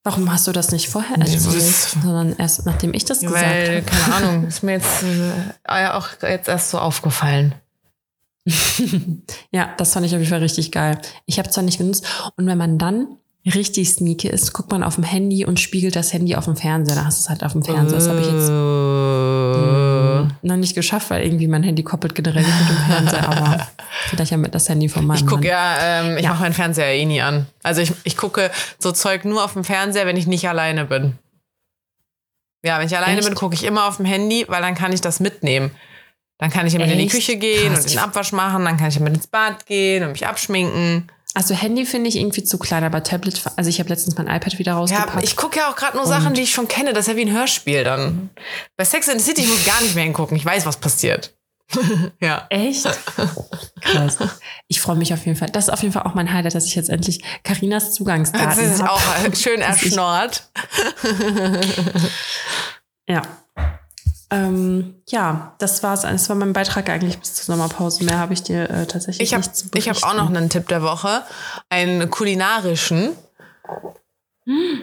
Warum hast du das nicht vorher erzählt, sondern erst nachdem ich das gesagt Weil, habe? keine Ahnung, ist mir jetzt äh, auch jetzt erst so aufgefallen. Ja, das fand ich auf jeden Fall richtig geil. Ich habe zwar nicht genutzt. Und wenn man dann richtig sneaky ist, guckt man auf dem Handy und spiegelt das Handy auf dem Fernseher. Da hast du es halt auf dem Fernseher. Das habe ich jetzt Äh, noch nicht geschafft, weil irgendwie mein Handy koppelt generell nicht mit dem Fernseher. Aber vielleicht ja mit das Handy von meinem Ich gucke Mann. ja, ähm, ich Ja. mache meinen Fernseher eh nie an. Also ich, ich gucke so Zeug nur auf dem Fernseher, wenn ich nicht alleine bin. Ja, wenn ich alleine Echt? bin, gucke ich immer auf dem Handy, weil dann kann ich das mitnehmen. Dann kann ich damit in die Echt? Küche gehen Krass. und den Abwasch machen, dann kann ich damit ins Bad gehen und mich abschminken. Also Handy finde ich irgendwie zu klein, aber Tablet, also ich habe letztens mein iPad wieder Ja, rausgepackt. ich gucke ja auch gerade nur Sachen, die ich schon kenne. Das ist ja wie ein Hörspiel dann. Bei Sex and the City, ich muss gar nicht mehr hingucken. Ich weiß, was passiert. ja. Echt? Krass. Ich freue mich auf jeden Fall. Das ist auf jeden Fall auch mein Highlight, dass ich jetzt endlich Karinas Zugangsdaten Das ist habe. auch schön erschnort. Ja. Ähm, ja, das war's. Das war mein Beitrag eigentlich bis zur Sommerpause. Mehr habe ich dir äh, tatsächlich Ich habe nicht zu ich hab auch noch berichten. einen Tipp der Woche. Einen kulinarischen.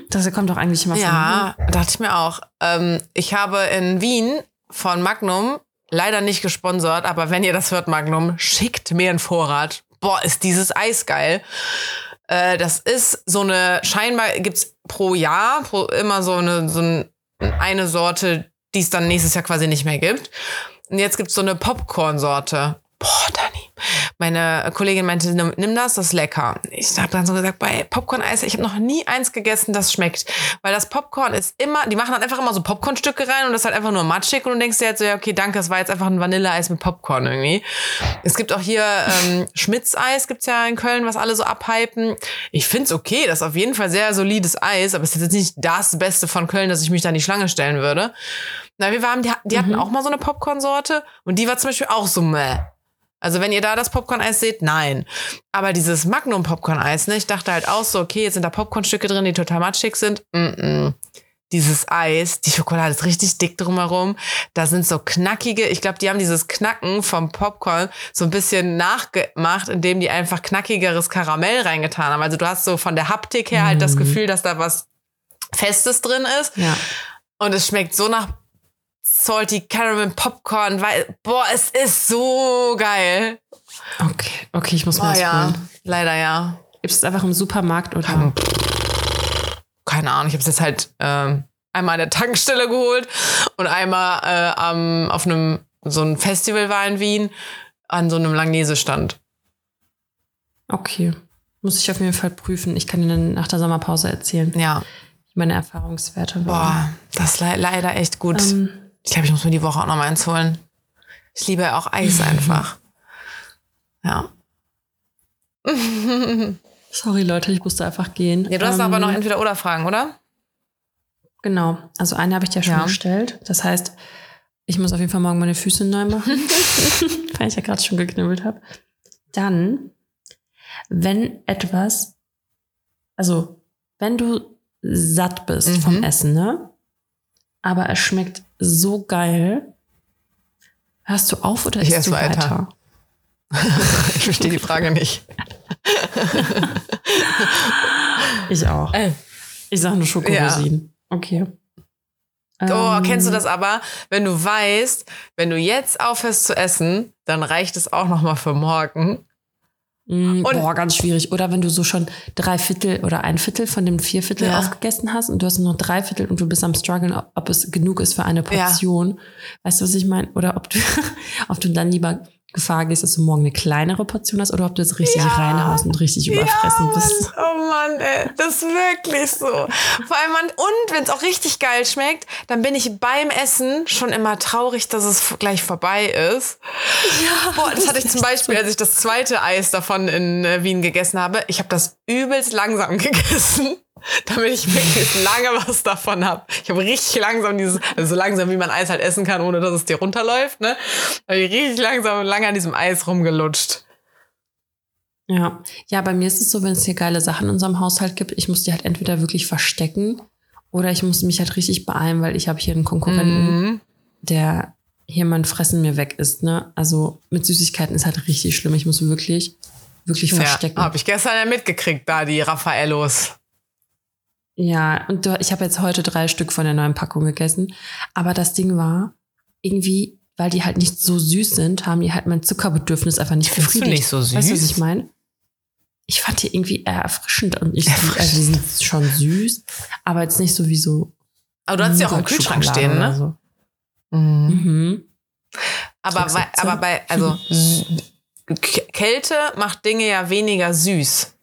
Das kommt doch eigentlich immer von Ja, dachte ich mir auch. Ähm, ich habe in Wien von Magnum, leider nicht gesponsert, aber wenn ihr das hört, Magnum, schickt mir einen Vorrat. Boah, ist dieses Eis geil. Äh, das ist so eine, scheinbar gibt's pro Jahr pro, immer so eine, so ein, eine Sorte, die es dann nächstes Jahr quasi nicht mehr gibt. Und jetzt gibt's so eine Popcorn-Sorte. Boah, Dani. Meine Kollegin meinte, nimm, das, das ist lecker. Ich habe dann so gesagt, bei Popcorn-Eis, ich habe noch nie eins gegessen, das schmeckt. Weil das Popcorn ist immer, die machen dann einfach immer so Popcornstücke rein und das ist halt einfach nur matschig und du denkst dir halt so, ja, okay, danke, das war jetzt einfach ein Vanilleeis mit Popcorn irgendwie. Es gibt auch hier ähm, Schmitz-Eis, gibt's ja in Köln, was alle so abhypen. Ich find's okay, das ist auf jeden Fall sehr solides Eis, aber es ist jetzt nicht das Beste von Köln, dass ich mich da in die Schlange stellen würde. Na, wir waren, die, die hatten Mhm. auch mal so eine Popcorn-Sorte und die war zum Beispiel auch so meh. Also wenn ihr da das Popcorn-Eis seht, nein. Aber dieses Magnum-Popcorn-Eis, ne, ich dachte halt auch so, okay, jetzt sind da Popcornstücke drin, die total matschig sind. Mm -mm. Dieses Eis, die Schokolade ist richtig dick drumherum. Da sind so knackige, ich glaube, die haben dieses Knacken vom Popcorn so ein bisschen nachgemacht, indem die einfach knackigeres Karamell reingetan haben. Also du hast so von der Haptik her halt das Gefühl, dass da was Festes drin ist. Ja. Und es schmeckt so nach Salty Caramel Popcorn, weil, boah, es ist so geil. Okay, okay, ich muss mir Oh ja, holen. leider ja. Gibt es einfach im Supermarkt oder? Keine Ahnung, ich habe es jetzt halt ähm, einmal an der Tankstelle geholt und einmal äh, am, auf einem, so ein Festival war in Wien, an so einem Langnese-Stand. Okay. Muss ich auf jeden Fall prüfen. Ich kann Ihnen nach der Sommerpause erzählen, Ja, meine Erfahrungswerte waren. boah, das ist le leider echt gut. Ähm, ich glaube, ich muss mir die Woche auch noch mal eins holen. Ich liebe ja auch Eis einfach. Ja. sorry, Leute, ich musste einfach gehen. Ja, du hast ähm, aber noch entweder oder Fragen, oder? Genau. Also eine habe ich dir schon Ja. gestellt. Das heißt, ich muss auf jeden Fall morgen meine Füße neu machen, weil ich ja gerade schon geknibbelt habe. Dann, wenn etwas, also wenn du satt bist Mhm. vom Essen, ne? Aber es schmeckt so geil. Hörst du auf oder Ich isst du weiter. weiter? Ich verstehe die Frage nicht. Ich auch. Äh. Ich sage nur Schokorosinen. Okay. Oh, Ähm, kennst du das aber? Wenn du weißt, wenn du jetzt aufhörst zu essen, dann reicht es auch noch mal für morgen. Mm, boah, ganz schwierig. Oder wenn du so schon drei Viertel oder ein Viertel von dem Vierviertel Ja. aufgegessen hast und du hast nur noch drei Viertel und du bist am struggeln, ob, ob es genug ist für eine Portion. Weißt du, was ich meine? Oder ob du, ob du dann lieber Gefahr gehst, dass du morgen eine kleinere Portion hast oder ob du jetzt richtig Ja. reinhaust und richtig überfressen ja, bist. Mann. Oh Mann, ey, das ist wirklich so. Vor allem, man, und wenn es auch richtig geil schmeckt, dann bin ich beim Essen schon immer traurig, dass es gleich vorbei ist. Ja, Boah, das hatte ich zum Beispiel, als ich das zweite Eis davon in äh, Wien gegessen habe. Ich habe das übelst langsam gegessen, damit ich möglichst lange was davon habe. Ich habe richtig langsam dieses, also so langsam, wie man Eis halt essen kann, ohne dass es dir runterläuft, ne? Habe ich richtig langsam und lange an diesem Eis rumgelutscht. Ja. ja, bei mir ist es so, wenn es hier geile Sachen in unserem Haushalt gibt, ich muss die halt entweder wirklich verstecken oder ich muss mich halt richtig beeilen, weil ich habe hier einen Konkurrenten, Mhm. der hier mein Fressen mir weg ist. Ne? Also mit Süßigkeiten ist halt richtig schlimm. Ich muss wirklich, wirklich verstecken. Ja, habe ich gestern ja mitgekriegt, da die Raffaellos. Ja, und du, ich habe jetzt heute drei Stück von der neuen Packung gegessen. Aber das Ding war, irgendwie, weil die halt nicht so süß sind, haben die halt mein Zuckerbedürfnis einfach nicht Findest du befriedigt. nicht so Weißt du, was süß? ich meine? Ich fand die irgendwie eher erfrischend und ich, also die sind schon süß, aber jetzt nicht so wie so. Aber du hast sie auch im Kühlschrank stehen, ne? So. Mhm. Mhm. Aber, bei, du? aber bei, also Kälte macht Dinge ja weniger süß.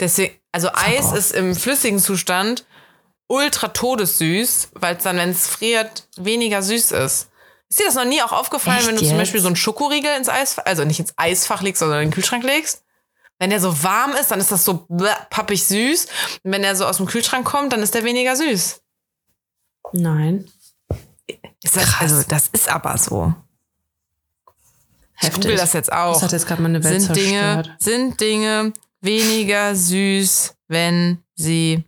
Deswegen, also Eis ist im flüssigen Zustand ultra todessüß, weil es dann, wenn es friert, weniger süß ist. Ist dir das noch nie auch aufgefallen, Echt wenn du zum jetzt? Beispiel so einen Schokoriegel ins Eis, also nicht ins Eisfach legst, sondern in den Kühlschrank legst? Wenn der so warm ist, dann ist das so pappig süß. Und wenn der so aus dem Kühlschrank kommt, dann ist der weniger süß. Nein. Ist das, also, das ist aber so. Ich Heftig. google das jetzt auch. Das hat jetzt gerade meine Welt sind Dinge, zerstört. sind Dinge weniger süß, wenn sie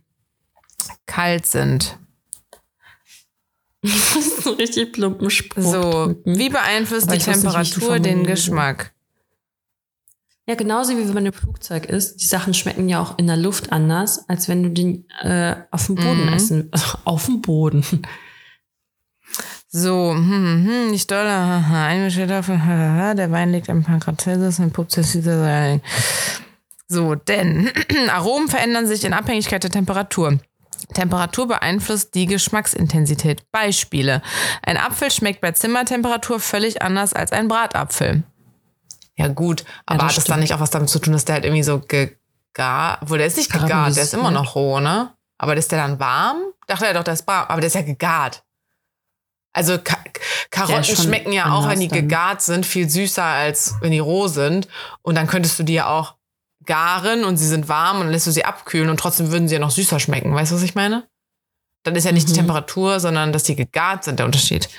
kalt sind. Das ist ein richtig plumpen Spruch. So, wie beeinflusst Aber die weiß nicht, Temperatur den Geschmack? Ja, genauso wie wenn man im Flugzeug ist. Die Sachen schmecken ja auch in der Luft anders, als wenn du den äh, auf dem Boden Mhm. essen. Also auf dem Boden. So, hm, hm, nicht doll, haha, einmische dafür, haha, der Wein liegt ein paar Grad Celsius und puppt sich wieder So, denn Aromen verändern sich in Abhängigkeit der Temperatur. Temperatur beeinflusst die Geschmacksintensität. Beispiele. Ein Apfel schmeckt bei Zimmertemperatur völlig anders als ein Bratapfel. Ja gut, aber das hat das dann nicht auch was damit zu tun, dass der halt irgendwie so gegart, wo der ist nicht gegart, der ist immer noch roh, ne? Aber ist der dann warm? Dachte er doch, der ist warm, aber der ist ja gegart. Also Ka Karotten schon schmecken ja auch, wenn die dann. gegart sind, viel süßer als wenn die roh sind. Und dann könntest du die ja auch garen und sie sind warm und dann lässt du sie abkühlen und trotzdem würden sie ja noch süßer schmecken. Weißt du, was ich meine? Dann ist ja nicht die Mhm. Temperatur, sondern dass die gegart sind der Unterschied.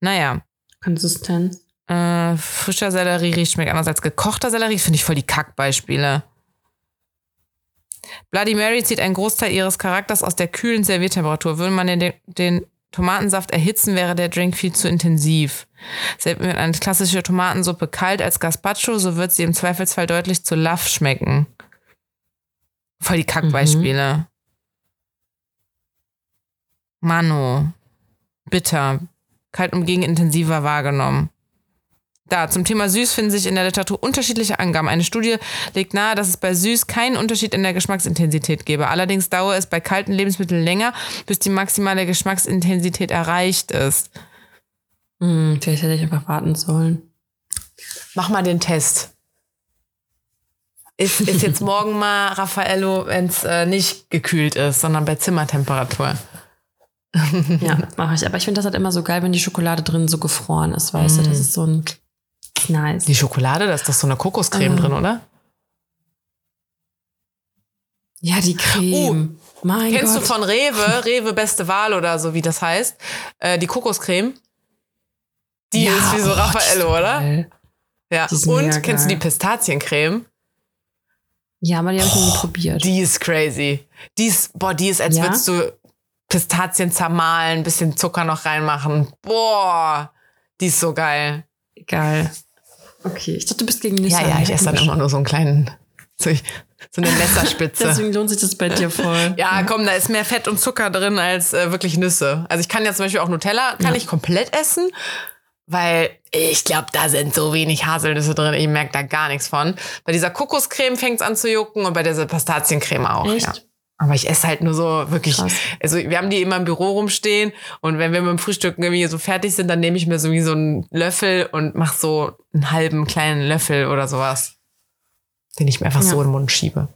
Naja, Konsistenz. äh, frischer Sellerie riecht schmeckt anders als gekochter Sellerie. Finde ich voll die Kackbeispiele. Bloody Mary zieht einen Großteil ihres Charakters aus der kühlen Serviertemperatur. Würde man den, den Tomatensaft erhitzen, wäre der Drink viel zu intensiv. Selbst wenn eine klassische Tomatensuppe kalt als Gazpacho, so wird sie im Zweifelsfall deutlich zu laff schmecken. Voll die Kackbeispiele. Mano. Bitter. Kalt umgegen intensiver wahrgenommen. Da, zum Thema süß finden sich in der Literatur unterschiedliche Angaben. Eine Studie legt nahe, dass es bei süß keinen Unterschied in der Geschmacksintensität gebe. Allerdings dauere es bei kalten Lebensmitteln länger, bis die maximale Geschmacksintensität erreicht ist. Hm, vielleicht hätte ich einfach warten sollen. Mach mal den Test. Ist, ist jetzt morgen mal Raffaello, wenn es äh, nicht gekühlt ist, sondern bei Zimmertemperatur. Ja, mache ich. Aber ich finde das halt immer so geil, wenn die Schokolade drin so gefroren ist, weißt du? Das ist so ein ist nice. Die Schokolade, da ist doch so eine Kokoscreme Ah. drin, oder? Ja, die Creme. mein Oh, Kennst Gott. du von Rewe, Rewe beste Wahl oder so, wie das heißt? Äh, die Kokoscreme. Die Ja, ist wie so oh, Raffaello, oder? geil. Ja. Und kennst du die. Pistaziencreme? Ja, aber die habe ich nie probiert. Die ist crazy. Die ist, boah, die ist, als Ja? würdest du Pistazien zermahlen, bisschen Zucker noch reinmachen. Boah, die ist so geil. Geil. Okay, ich dachte, du bist gegen Nüsse. Ja, ja, ich esse dann immer nur so einen kleinen, so, so eine Messerspitze. Deswegen lohnt sich das bei dir voll. Ja, komm, da ist mehr Fett und Zucker drin als äh, wirklich Nüsse. Also ich kann ja zum Beispiel auch Nutella, kann Ja. ich komplett essen, weil ich glaube, da sind so wenig Haselnüsse drin. Ich merke da gar nichts von. Bei dieser Kokoscreme fängt es an zu jucken und bei dieser Pistaziencreme auch. Echt? Ja. Aber ich esse halt nur so wirklich, Krass. also wir haben die immer im Büro rumstehen und wenn wir mit dem Frühstück irgendwie so fertig sind, dann nehme ich mir so wie so einen Löffel und mache so einen halben kleinen Löffel oder sowas, den ich mir einfach Ja. so in den Mund schiebe.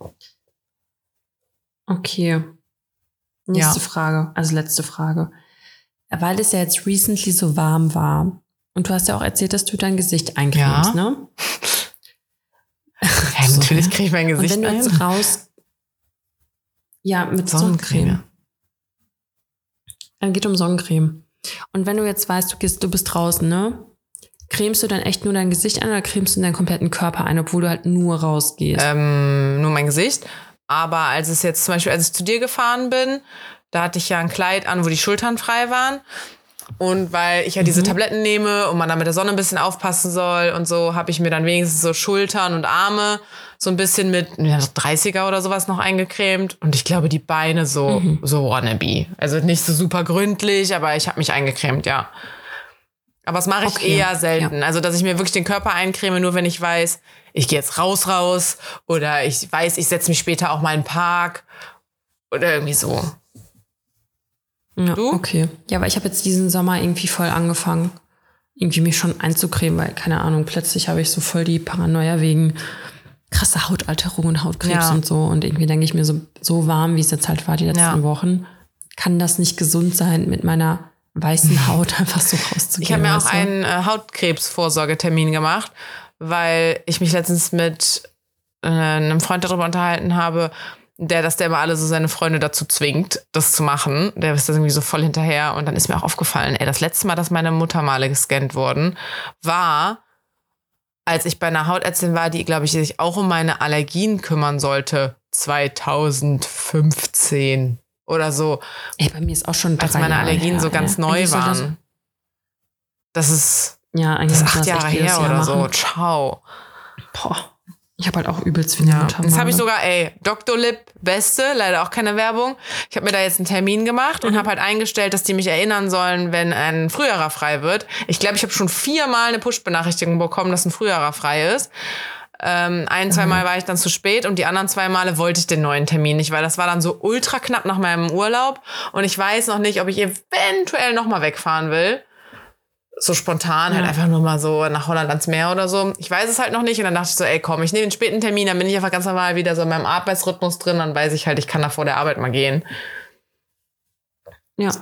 Okay. Nächste Ja. Frage, also letzte Frage. Weil es ja jetzt recently so warm war und du hast ja auch erzählt, dass du dein Gesicht eincremst, Ja. ne? Ja, natürlich kriege ich mein Und Gesicht wenn du jetzt raus... Ja, mit Sonnencreme. Sonnencreme. Dann geht um Sonnencreme. Und wenn du jetzt weißt, du, gehst, du bist draußen, ne? Cremst du dann echt nur dein Gesicht ein oder cremst du deinen kompletten Körper ein, obwohl du halt nur rausgehst? ähm, nur mein Gesicht. Aber als es jetzt zum Beispiel, als ich zu dir gefahren bin, da hatte ich ja ein Kleid an, wo die Schultern frei waren. Und weil ich ja diese Tabletten nehme und man da mit der Sonne ein bisschen aufpassen soll und so, habe ich mir dann wenigstens so Schultern und Arme so ein bisschen mit ja, so 30er oder sowas noch eingecremt. Und ich glaube, die Beine so, so wannabe. Also nicht so super gründlich, aber ich habe mich eingecremt, ja. Aber das mache ich Okay, eher selten. Also, dass ich mir wirklich den Körper eincreme, nur wenn ich weiß, ich gehe jetzt raus, raus. Oder ich weiß, ich setze mich später auch mal in den Park. Oder irgendwie so. Ja, Du? okay. Ja, aber ich habe jetzt diesen Sommer irgendwie voll angefangen, irgendwie mich schon einzucremen, weil, keine Ahnung, plötzlich habe ich so voll die Paranoia wegen krasser Hautalterung und Hautkrebs Ja. und so. Und irgendwie denke ich mir, so, so warm, wie es jetzt halt war die letzten Ja. Wochen, kann das nicht gesund sein, mit meiner weißen Haut einfach so rauszugehen. Ich habe mir auch du? einen äh, Hautkrebsvorsorgetermin gemacht, weil ich mich letztens mit äh, einem Freund darüber unterhalten habe, der, dass der immer alle so seine Freunde dazu zwingt, das zu machen. Der ist da irgendwie so voll hinterher. Und dann ist mir auch aufgefallen, ey, das letzte Mal, dass meine Muttermale gescannt wurden, war, als ich bei einer Hautärztin war, die, glaube ich, sich auch um meine Allergien kümmern sollte, 2015 oder so, Ey, bei mir ist auch schon als drei meine Jahre Allergien her, so ganz ey. neu Eigentlich soll das- waren. Das ist, Ja, das ist acht Jahre her Jahr oder so. machen. Ciao. Boah. Ich habe halt auch übelst viele Ja. Muttermale. Jetzt habe ich sogar, ey, Dr. Lip, beste, leider auch keine Werbung. Ich habe mir da jetzt einen Termin gemacht Mhm. und habe halt eingestellt, dass die mich erinnern sollen, wenn ein Frühjahrer frei wird. Ich glaube, ich habe schon viermal eine Push-Benachrichtigung bekommen, dass ein Frühjahrer frei ist. Ähm, ein, zwei Mal war ich dann zu spät und die anderen zwei Male wollte ich den neuen Termin nicht, weil das war dann so ultra knapp nach meinem Urlaub und ich weiß noch nicht, ob ich eventuell nochmal wegfahren will. So spontan, halt Ja. einfach nur mal so nach Holland ans Meer oder so. Ich weiß es halt noch nicht und dann dachte ich so, ey komm, ich nehme den späten Termin, dann bin ich einfach ganz normal wieder so in meinem Arbeitsrhythmus drin, dann weiß ich halt, ich kann da vor der Arbeit mal gehen. Ja.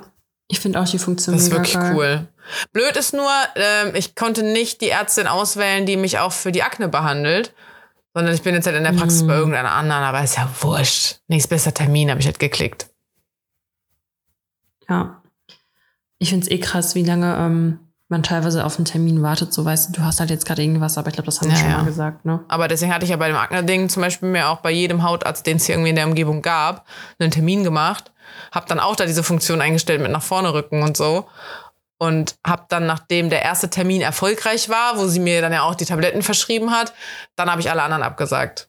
Ich finde auch die Funktion Das ist wirklich geil. cool. Blöd ist nur, ähm, ich konnte nicht die Ärztin auswählen, die mich auch für die Akne behandelt, sondern ich bin jetzt halt in der Praxis Mm. bei irgendeiner anderen, aber ist ja wurscht. Nächstbester Termin habe ich halt geklickt. Ja. Ich finde es eh krass, wie lange ähm, man teilweise auf einen Termin wartet. So weißt du, du hast halt jetzt gerade irgendwas, aber ich glaube, das haben wir Ja, schon ja. mal gesagt, ne? Aber deswegen hatte ich ja bei dem Akne-Ding zum Beispiel mir auch bei jedem Hautarzt, den es hier irgendwie in der Umgebung gab, einen Termin gemacht. Hab dann auch da diese Funktion eingestellt mit nach vorne rücken und so. Und hab dann, nachdem der erste Termin erfolgreich war, wo sie mir dann ja auch die Tabletten verschrieben hat, dann habe ich alle anderen abgesagt.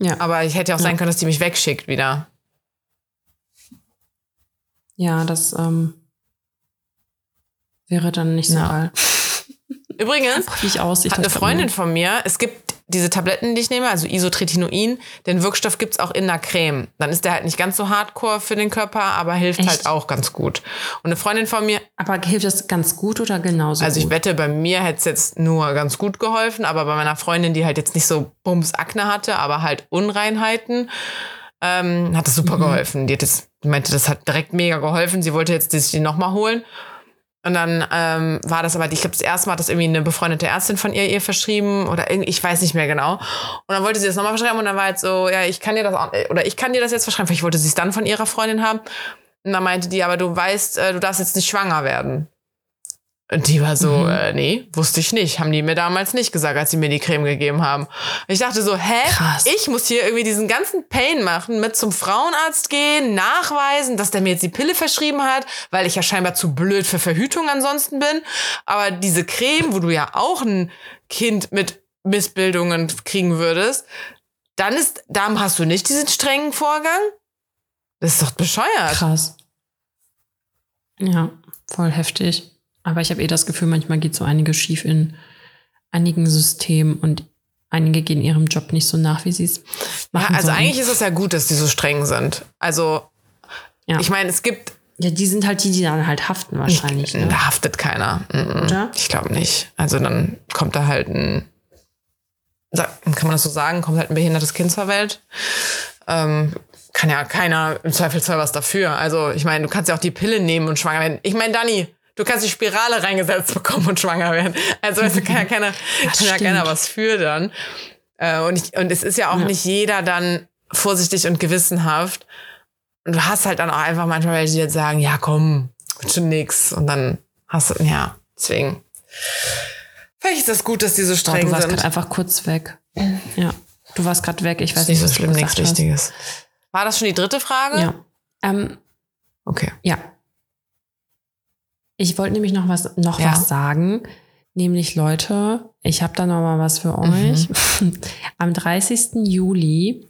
Ja. Aber ich hätte ja auch sein Ja. können, dass die mich wegschickt wieder. Ja, das ähm, wäre dann nicht so geil. Übrigens, ich aussehe. hat eine Freundin von mir, es gibt diese Tabletten, die ich nehme, also Isotretinoin, den Wirkstoff gibt's auch in der Creme. Dann ist der halt nicht ganz so hardcore für den Körper, aber hilft Echt? halt auch ganz gut. Und eine Freundin von mir, Aber hilft das ganz gut oder genauso also ich gut? wette, bei mir hätte es jetzt nur ganz gut geholfen, aber bei meiner Freundin, die halt jetzt nicht so Bums Akne hatte, aber halt Unreinheiten, ähm, hat es super Mhm. geholfen. Die hat jetzt, meinte, das hat direkt mega geholfen. Sie wollte jetzt die nochmal holen. Und dann ähm, war das aber, ich glaube, das erste Mal hat das irgendwie eine befreundete Ärztin von ihr ihr verschrieben oder irgendwie, ich weiß nicht mehr genau. Und dann wollte sie das nochmal verschreiben und dann war halt so, ja, ich kann dir das auch, oder ich kann dir das jetzt verschreiben. Vielleicht wollte sie es dann von ihrer Freundin haben. Und dann meinte die, aber du weißt, äh, du darfst jetzt nicht schwanger werden. Und die war so, Mhm. äh, nee, wusste ich nicht. Haben die mir damals nicht gesagt, als sie mir die Creme gegeben haben. Ich dachte so, hä? Krass. Ich muss hier irgendwie diesen ganzen Pain machen, mit zum Frauenarzt gehen, nachweisen, dass der mir jetzt die Pille verschrieben hat, weil ich ja scheinbar zu blöd für Verhütung ansonsten bin. Aber diese Creme, wo du ja auch ein Kind mit Missbildungen kriegen würdest, dann ist, da hast du nicht diesen strengen Vorgang. Das ist doch bescheuert. Krass. Ja, voll heftig. Aber ich habe eh das Gefühl, manchmal geht so einiges schief in einigen Systemen und einige gehen ihrem Job nicht so nach, wie sie es Ja, machen also sollten. eigentlich ist es ja gut, dass die so streng sind. Also, Ja. ich meine, es gibt, Ja, die sind halt die, die dann halt haften wahrscheinlich. Ne? da haftet keiner. Mhm. Oder? Ich glaube nicht. Also dann kommt da halt ein, kann man das so sagen, kommt halt ein behindertes Kind zur Welt. Ähm, kann ja keiner im Zweifelsfall was dafür. Also ich meine, du kannst ja auch die Pille nehmen und schwanger werden. Ich meine, Dani, du kannst die Spirale reingesetzt bekommen und schwanger werden. Also du, kann ja keiner, kann ja keiner was für dann. Äh, und, ich, und es ist ja auch Ja. nicht jeder dann vorsichtig und gewissenhaft. Und du hast halt dann auch einfach manchmal welche, die jetzt sagen, ja komm, wird schon nix. Und dann hast du, ja, deswegen. Vielleicht ist das gut, dass die so streng du warst sind. gerade einfach kurz weg. Ja, du warst gerade weg. Ich weiß ist nicht so was du schlimm, nichts. Wichtiges. War das schon die dritte Frage? Ja. Ähm, Okay. Ja. Ich wollte nämlich noch was, noch Ja. was sagen. Nämlich, Leute, ich habe da noch mal was für Mhm. euch. Am 30. Juli,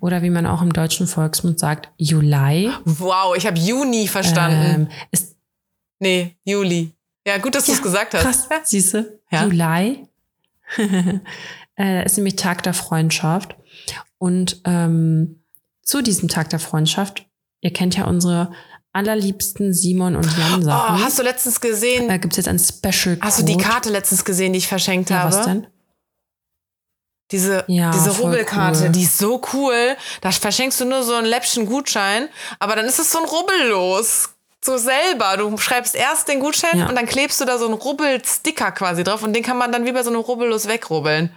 oder wie man auch im deutschen Volksmund sagt, Juli, Wow, ich habe Juni verstanden. ähm, nee, Juli. Ja, gut, dass du es gesagt hast. krass, siehste, Ja. Juli äh, ist nämlich Tag der Freundschaft. Und ähm, zu diesem Tag der Freundschaft, ihr kennt ja unsere allerliebsten Simon und Jan Oh, Sachen. hast du letztens gesehen? Da gibt es jetzt ein Special Hast du die Code. Karte letztens gesehen, die ich verschenkt Ja, habe? was denn? Diese, Ja, diese Rubbelkarte, cool. die ist so cool. Da verschenkst du nur so ein Läppchen Gutschein, aber dann ist es so ein Rubbellos. So selber. Du schreibst erst den Gutschein Ja. und dann klebst du da so einen Rubbelsticker quasi drauf und den kann man dann wie bei so einem Rubbellos wegrubbeln.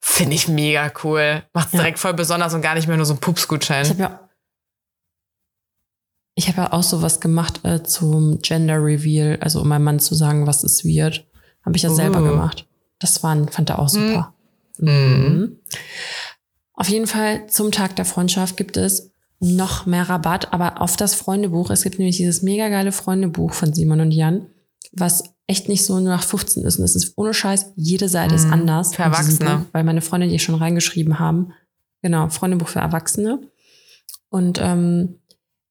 Finde ich mega cool. Macht's Ja. direkt voll besonders und gar nicht mehr nur so ein Ich Pupsgutschein. habe ja, ich habe ja auch sowas gemacht äh, zum Gender Reveal, also um meinem Mann zu sagen, was es wird. Habe ich ja selber Uh. gemacht. Das war, fand er auch super. Mhm. Mhm. Auf jeden Fall zum Tag der Freundschaft gibt es noch mehr Rabatt, aber auf das Freundebuch. Es gibt nämlich dieses mega geile Freundebuch von Simon und Jan, was echt nicht so nur nach 15 ist. Und es ist ohne Scheiß, jede Seite ist Mhm. anders. Für Erwachsene. Buch, weil meine Freunde, die schon reingeschrieben haben. Genau, Freundebuch für Erwachsene. Und ähm,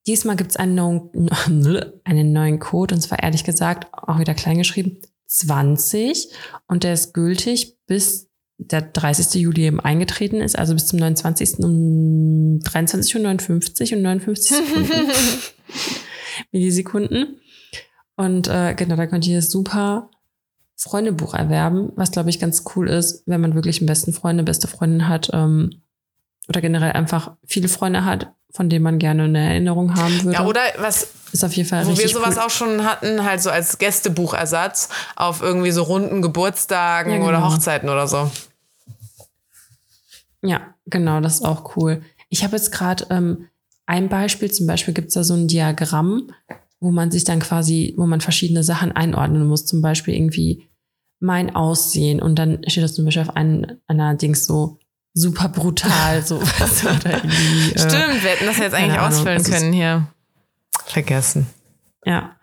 diesmal gibt es einen neuen, einen neuen Code, und zwar ehrlich gesagt auch wieder klein geschrieben, 20. Und der ist gültig bis der 30. Juli eben eingetreten ist, also bis zum 29. um 23.59 Uhr und 59 Sekunden. Millisekunden. Und äh, genau, da könnt ihr das super Freundebuch erwerben, was glaube ich ganz cool ist, wenn man wirklich einen besten Freund, eine beste Freundin hat ähm, oder generell einfach viele Freunde hat, von denen man gerne eine Erinnerung haben würde. Ja, oder was ist auf jeden Fall wo wir sowas cool. auch schon hatten, halt so als Gästebuchersatz auf irgendwie so runden Geburtstagen Ja, genau. oder Hochzeiten oder so. Ja, genau, das ist auch cool. Ich habe jetzt gerade ähm, ein Beispiel, zum Beispiel gibt es da so ein Diagramm, wo man sich dann quasi, wo man verschiedene Sachen einordnen muss, zum Beispiel irgendwie mein Aussehen und dann steht das zum Beispiel auf ein, einer Dings so super brutal, so was oder irgendwie. Äh, Stimmt, wir hätten das jetzt eigentlich Ahnung, ausfüllen können hier. Vergessen. Ja.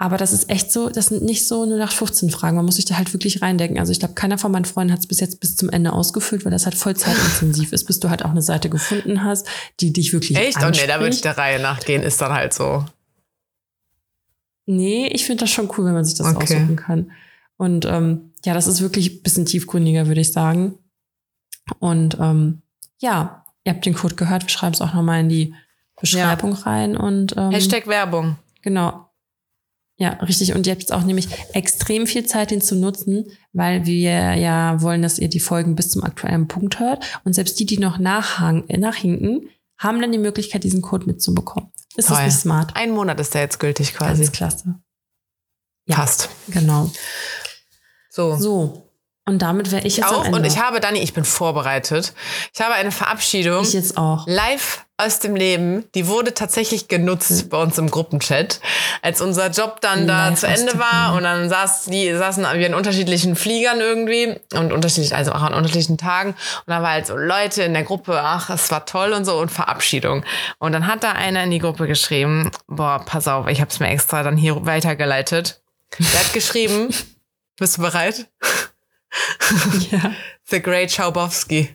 Aber das ist echt so, das sind nicht so 0815 Fragen. Man muss sich da halt wirklich reindenken. Also ich glaube, keiner von meinen Freunden hat es bis jetzt bis zum Ende ausgefüllt, weil das halt voll zeitintensiv ist, bis du halt auch eine Seite gefunden hast, die dich wirklich Echt? Oh nee, da würde ich anspricht. der Reihe nachgehen, ist dann halt so. Nee, ich finde das schon cool, wenn man sich das Okay. aussuchen kann. Und ähm, ja, das ist wirklich ein bisschen tiefgründiger, würde ich sagen. Und ähm, ja, ihr habt den Code gehört, wir schreiben es auch nochmal in die Beschreibung rein. Und ähm, Hashtag Werbung. Genau. Ja, richtig. Und ihr habt jetzt auch nämlich extrem viel Zeit, den zu nutzen, weil wir ja wollen, dass ihr die Folgen bis zum aktuellen Punkt hört. Und selbst die, die noch nachhinken, haben dann die Möglichkeit, diesen Code mitzubekommen. Ist das Toll. nicht smart? Ein Monat ist der jetzt gültig quasi. Ganz klasse. Ja. Fast. Genau. So. So. Und damit wäre ich jetzt am Auch. Und ich habe, Dani, ich bin vorbereitet. Ich habe eine Verabschiedung. ich jetzt auch. Live aus dem Leben, die wurde tatsächlich genutzt bei uns im Gruppenchat, als unser Job dann da Live zu Ende war und dann saß, die, saßen wir in unterschiedlichen Fliegern irgendwie und unterschiedlich, also auch an unterschiedlichen Tagen und da war halt so Leute in der Gruppe, ach, es war toll und so und Verabschiedung. Und dann hat da einer in die Gruppe geschrieben, boah, pass auf, ich habe es mir extra dann hier weitergeleitet. Der hat geschrieben, bist du bereit? Ja. The Great Schaubowski.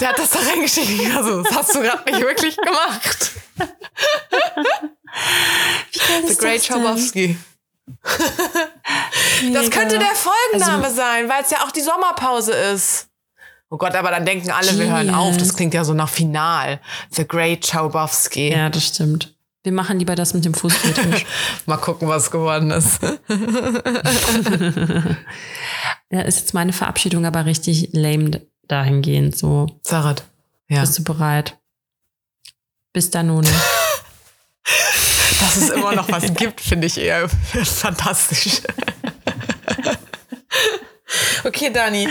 Der hat das da reingeschrieben. Ich war so, das hast du gerade nicht wirklich gemacht. The Great? Schaubowski. Das könnte der Folgenname Also- sein, weil es ja auch die Sommerpause ist. Oh Gott, aber dann denken alle, wir hören auf. Das Genius. klingt ja so nach Final. The Great Schaubowski. Ja, das stimmt. Wir machen lieber das mit dem Fußfetisch. Mal gucken, was geworden ist. ja, ist jetzt meine Verabschiedung aber richtig lame dahingehend. So, Sarat. Ja. bist du bereit? Bis dann, None. Dass es immer noch was gibt, finde ich eher fantastisch. Okay, Dani.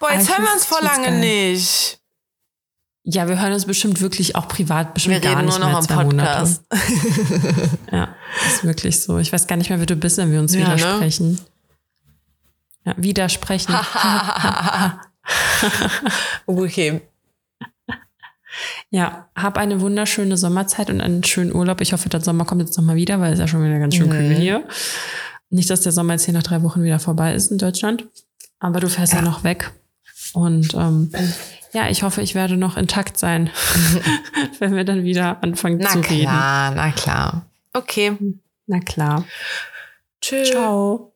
Boah, jetzt Ah, hören wir uns vor lange geil. nicht. Ja, wir hören uns bestimmt wirklich auch privat bestimmt Wir gar reden nicht nur noch mehr am zwei Podcast. Monate. Ja, ist wirklich so. Ich weiß gar nicht mehr, wer du bist, wenn wir uns Ja, ne? widersprechen. Ja, widersprechen. Okay. ja, hab eine wunderschöne Sommerzeit und einen schönen Urlaub. Ich hoffe, der Sommer kommt jetzt nochmal wieder, weil es ja schon wieder ganz schön Mhm. kühl hier. Nicht, dass der Sommer jetzt hier nach drei Wochen wieder vorbei ist in Deutschland. Aber du fährst ja, Ja. noch weg. Und ähm, ja, ich hoffe, ich werde noch intakt sein, wenn wir dann wieder anfangen Na zu reden. klar, na klar. Okay. Na klar. Tschüss. Ciao.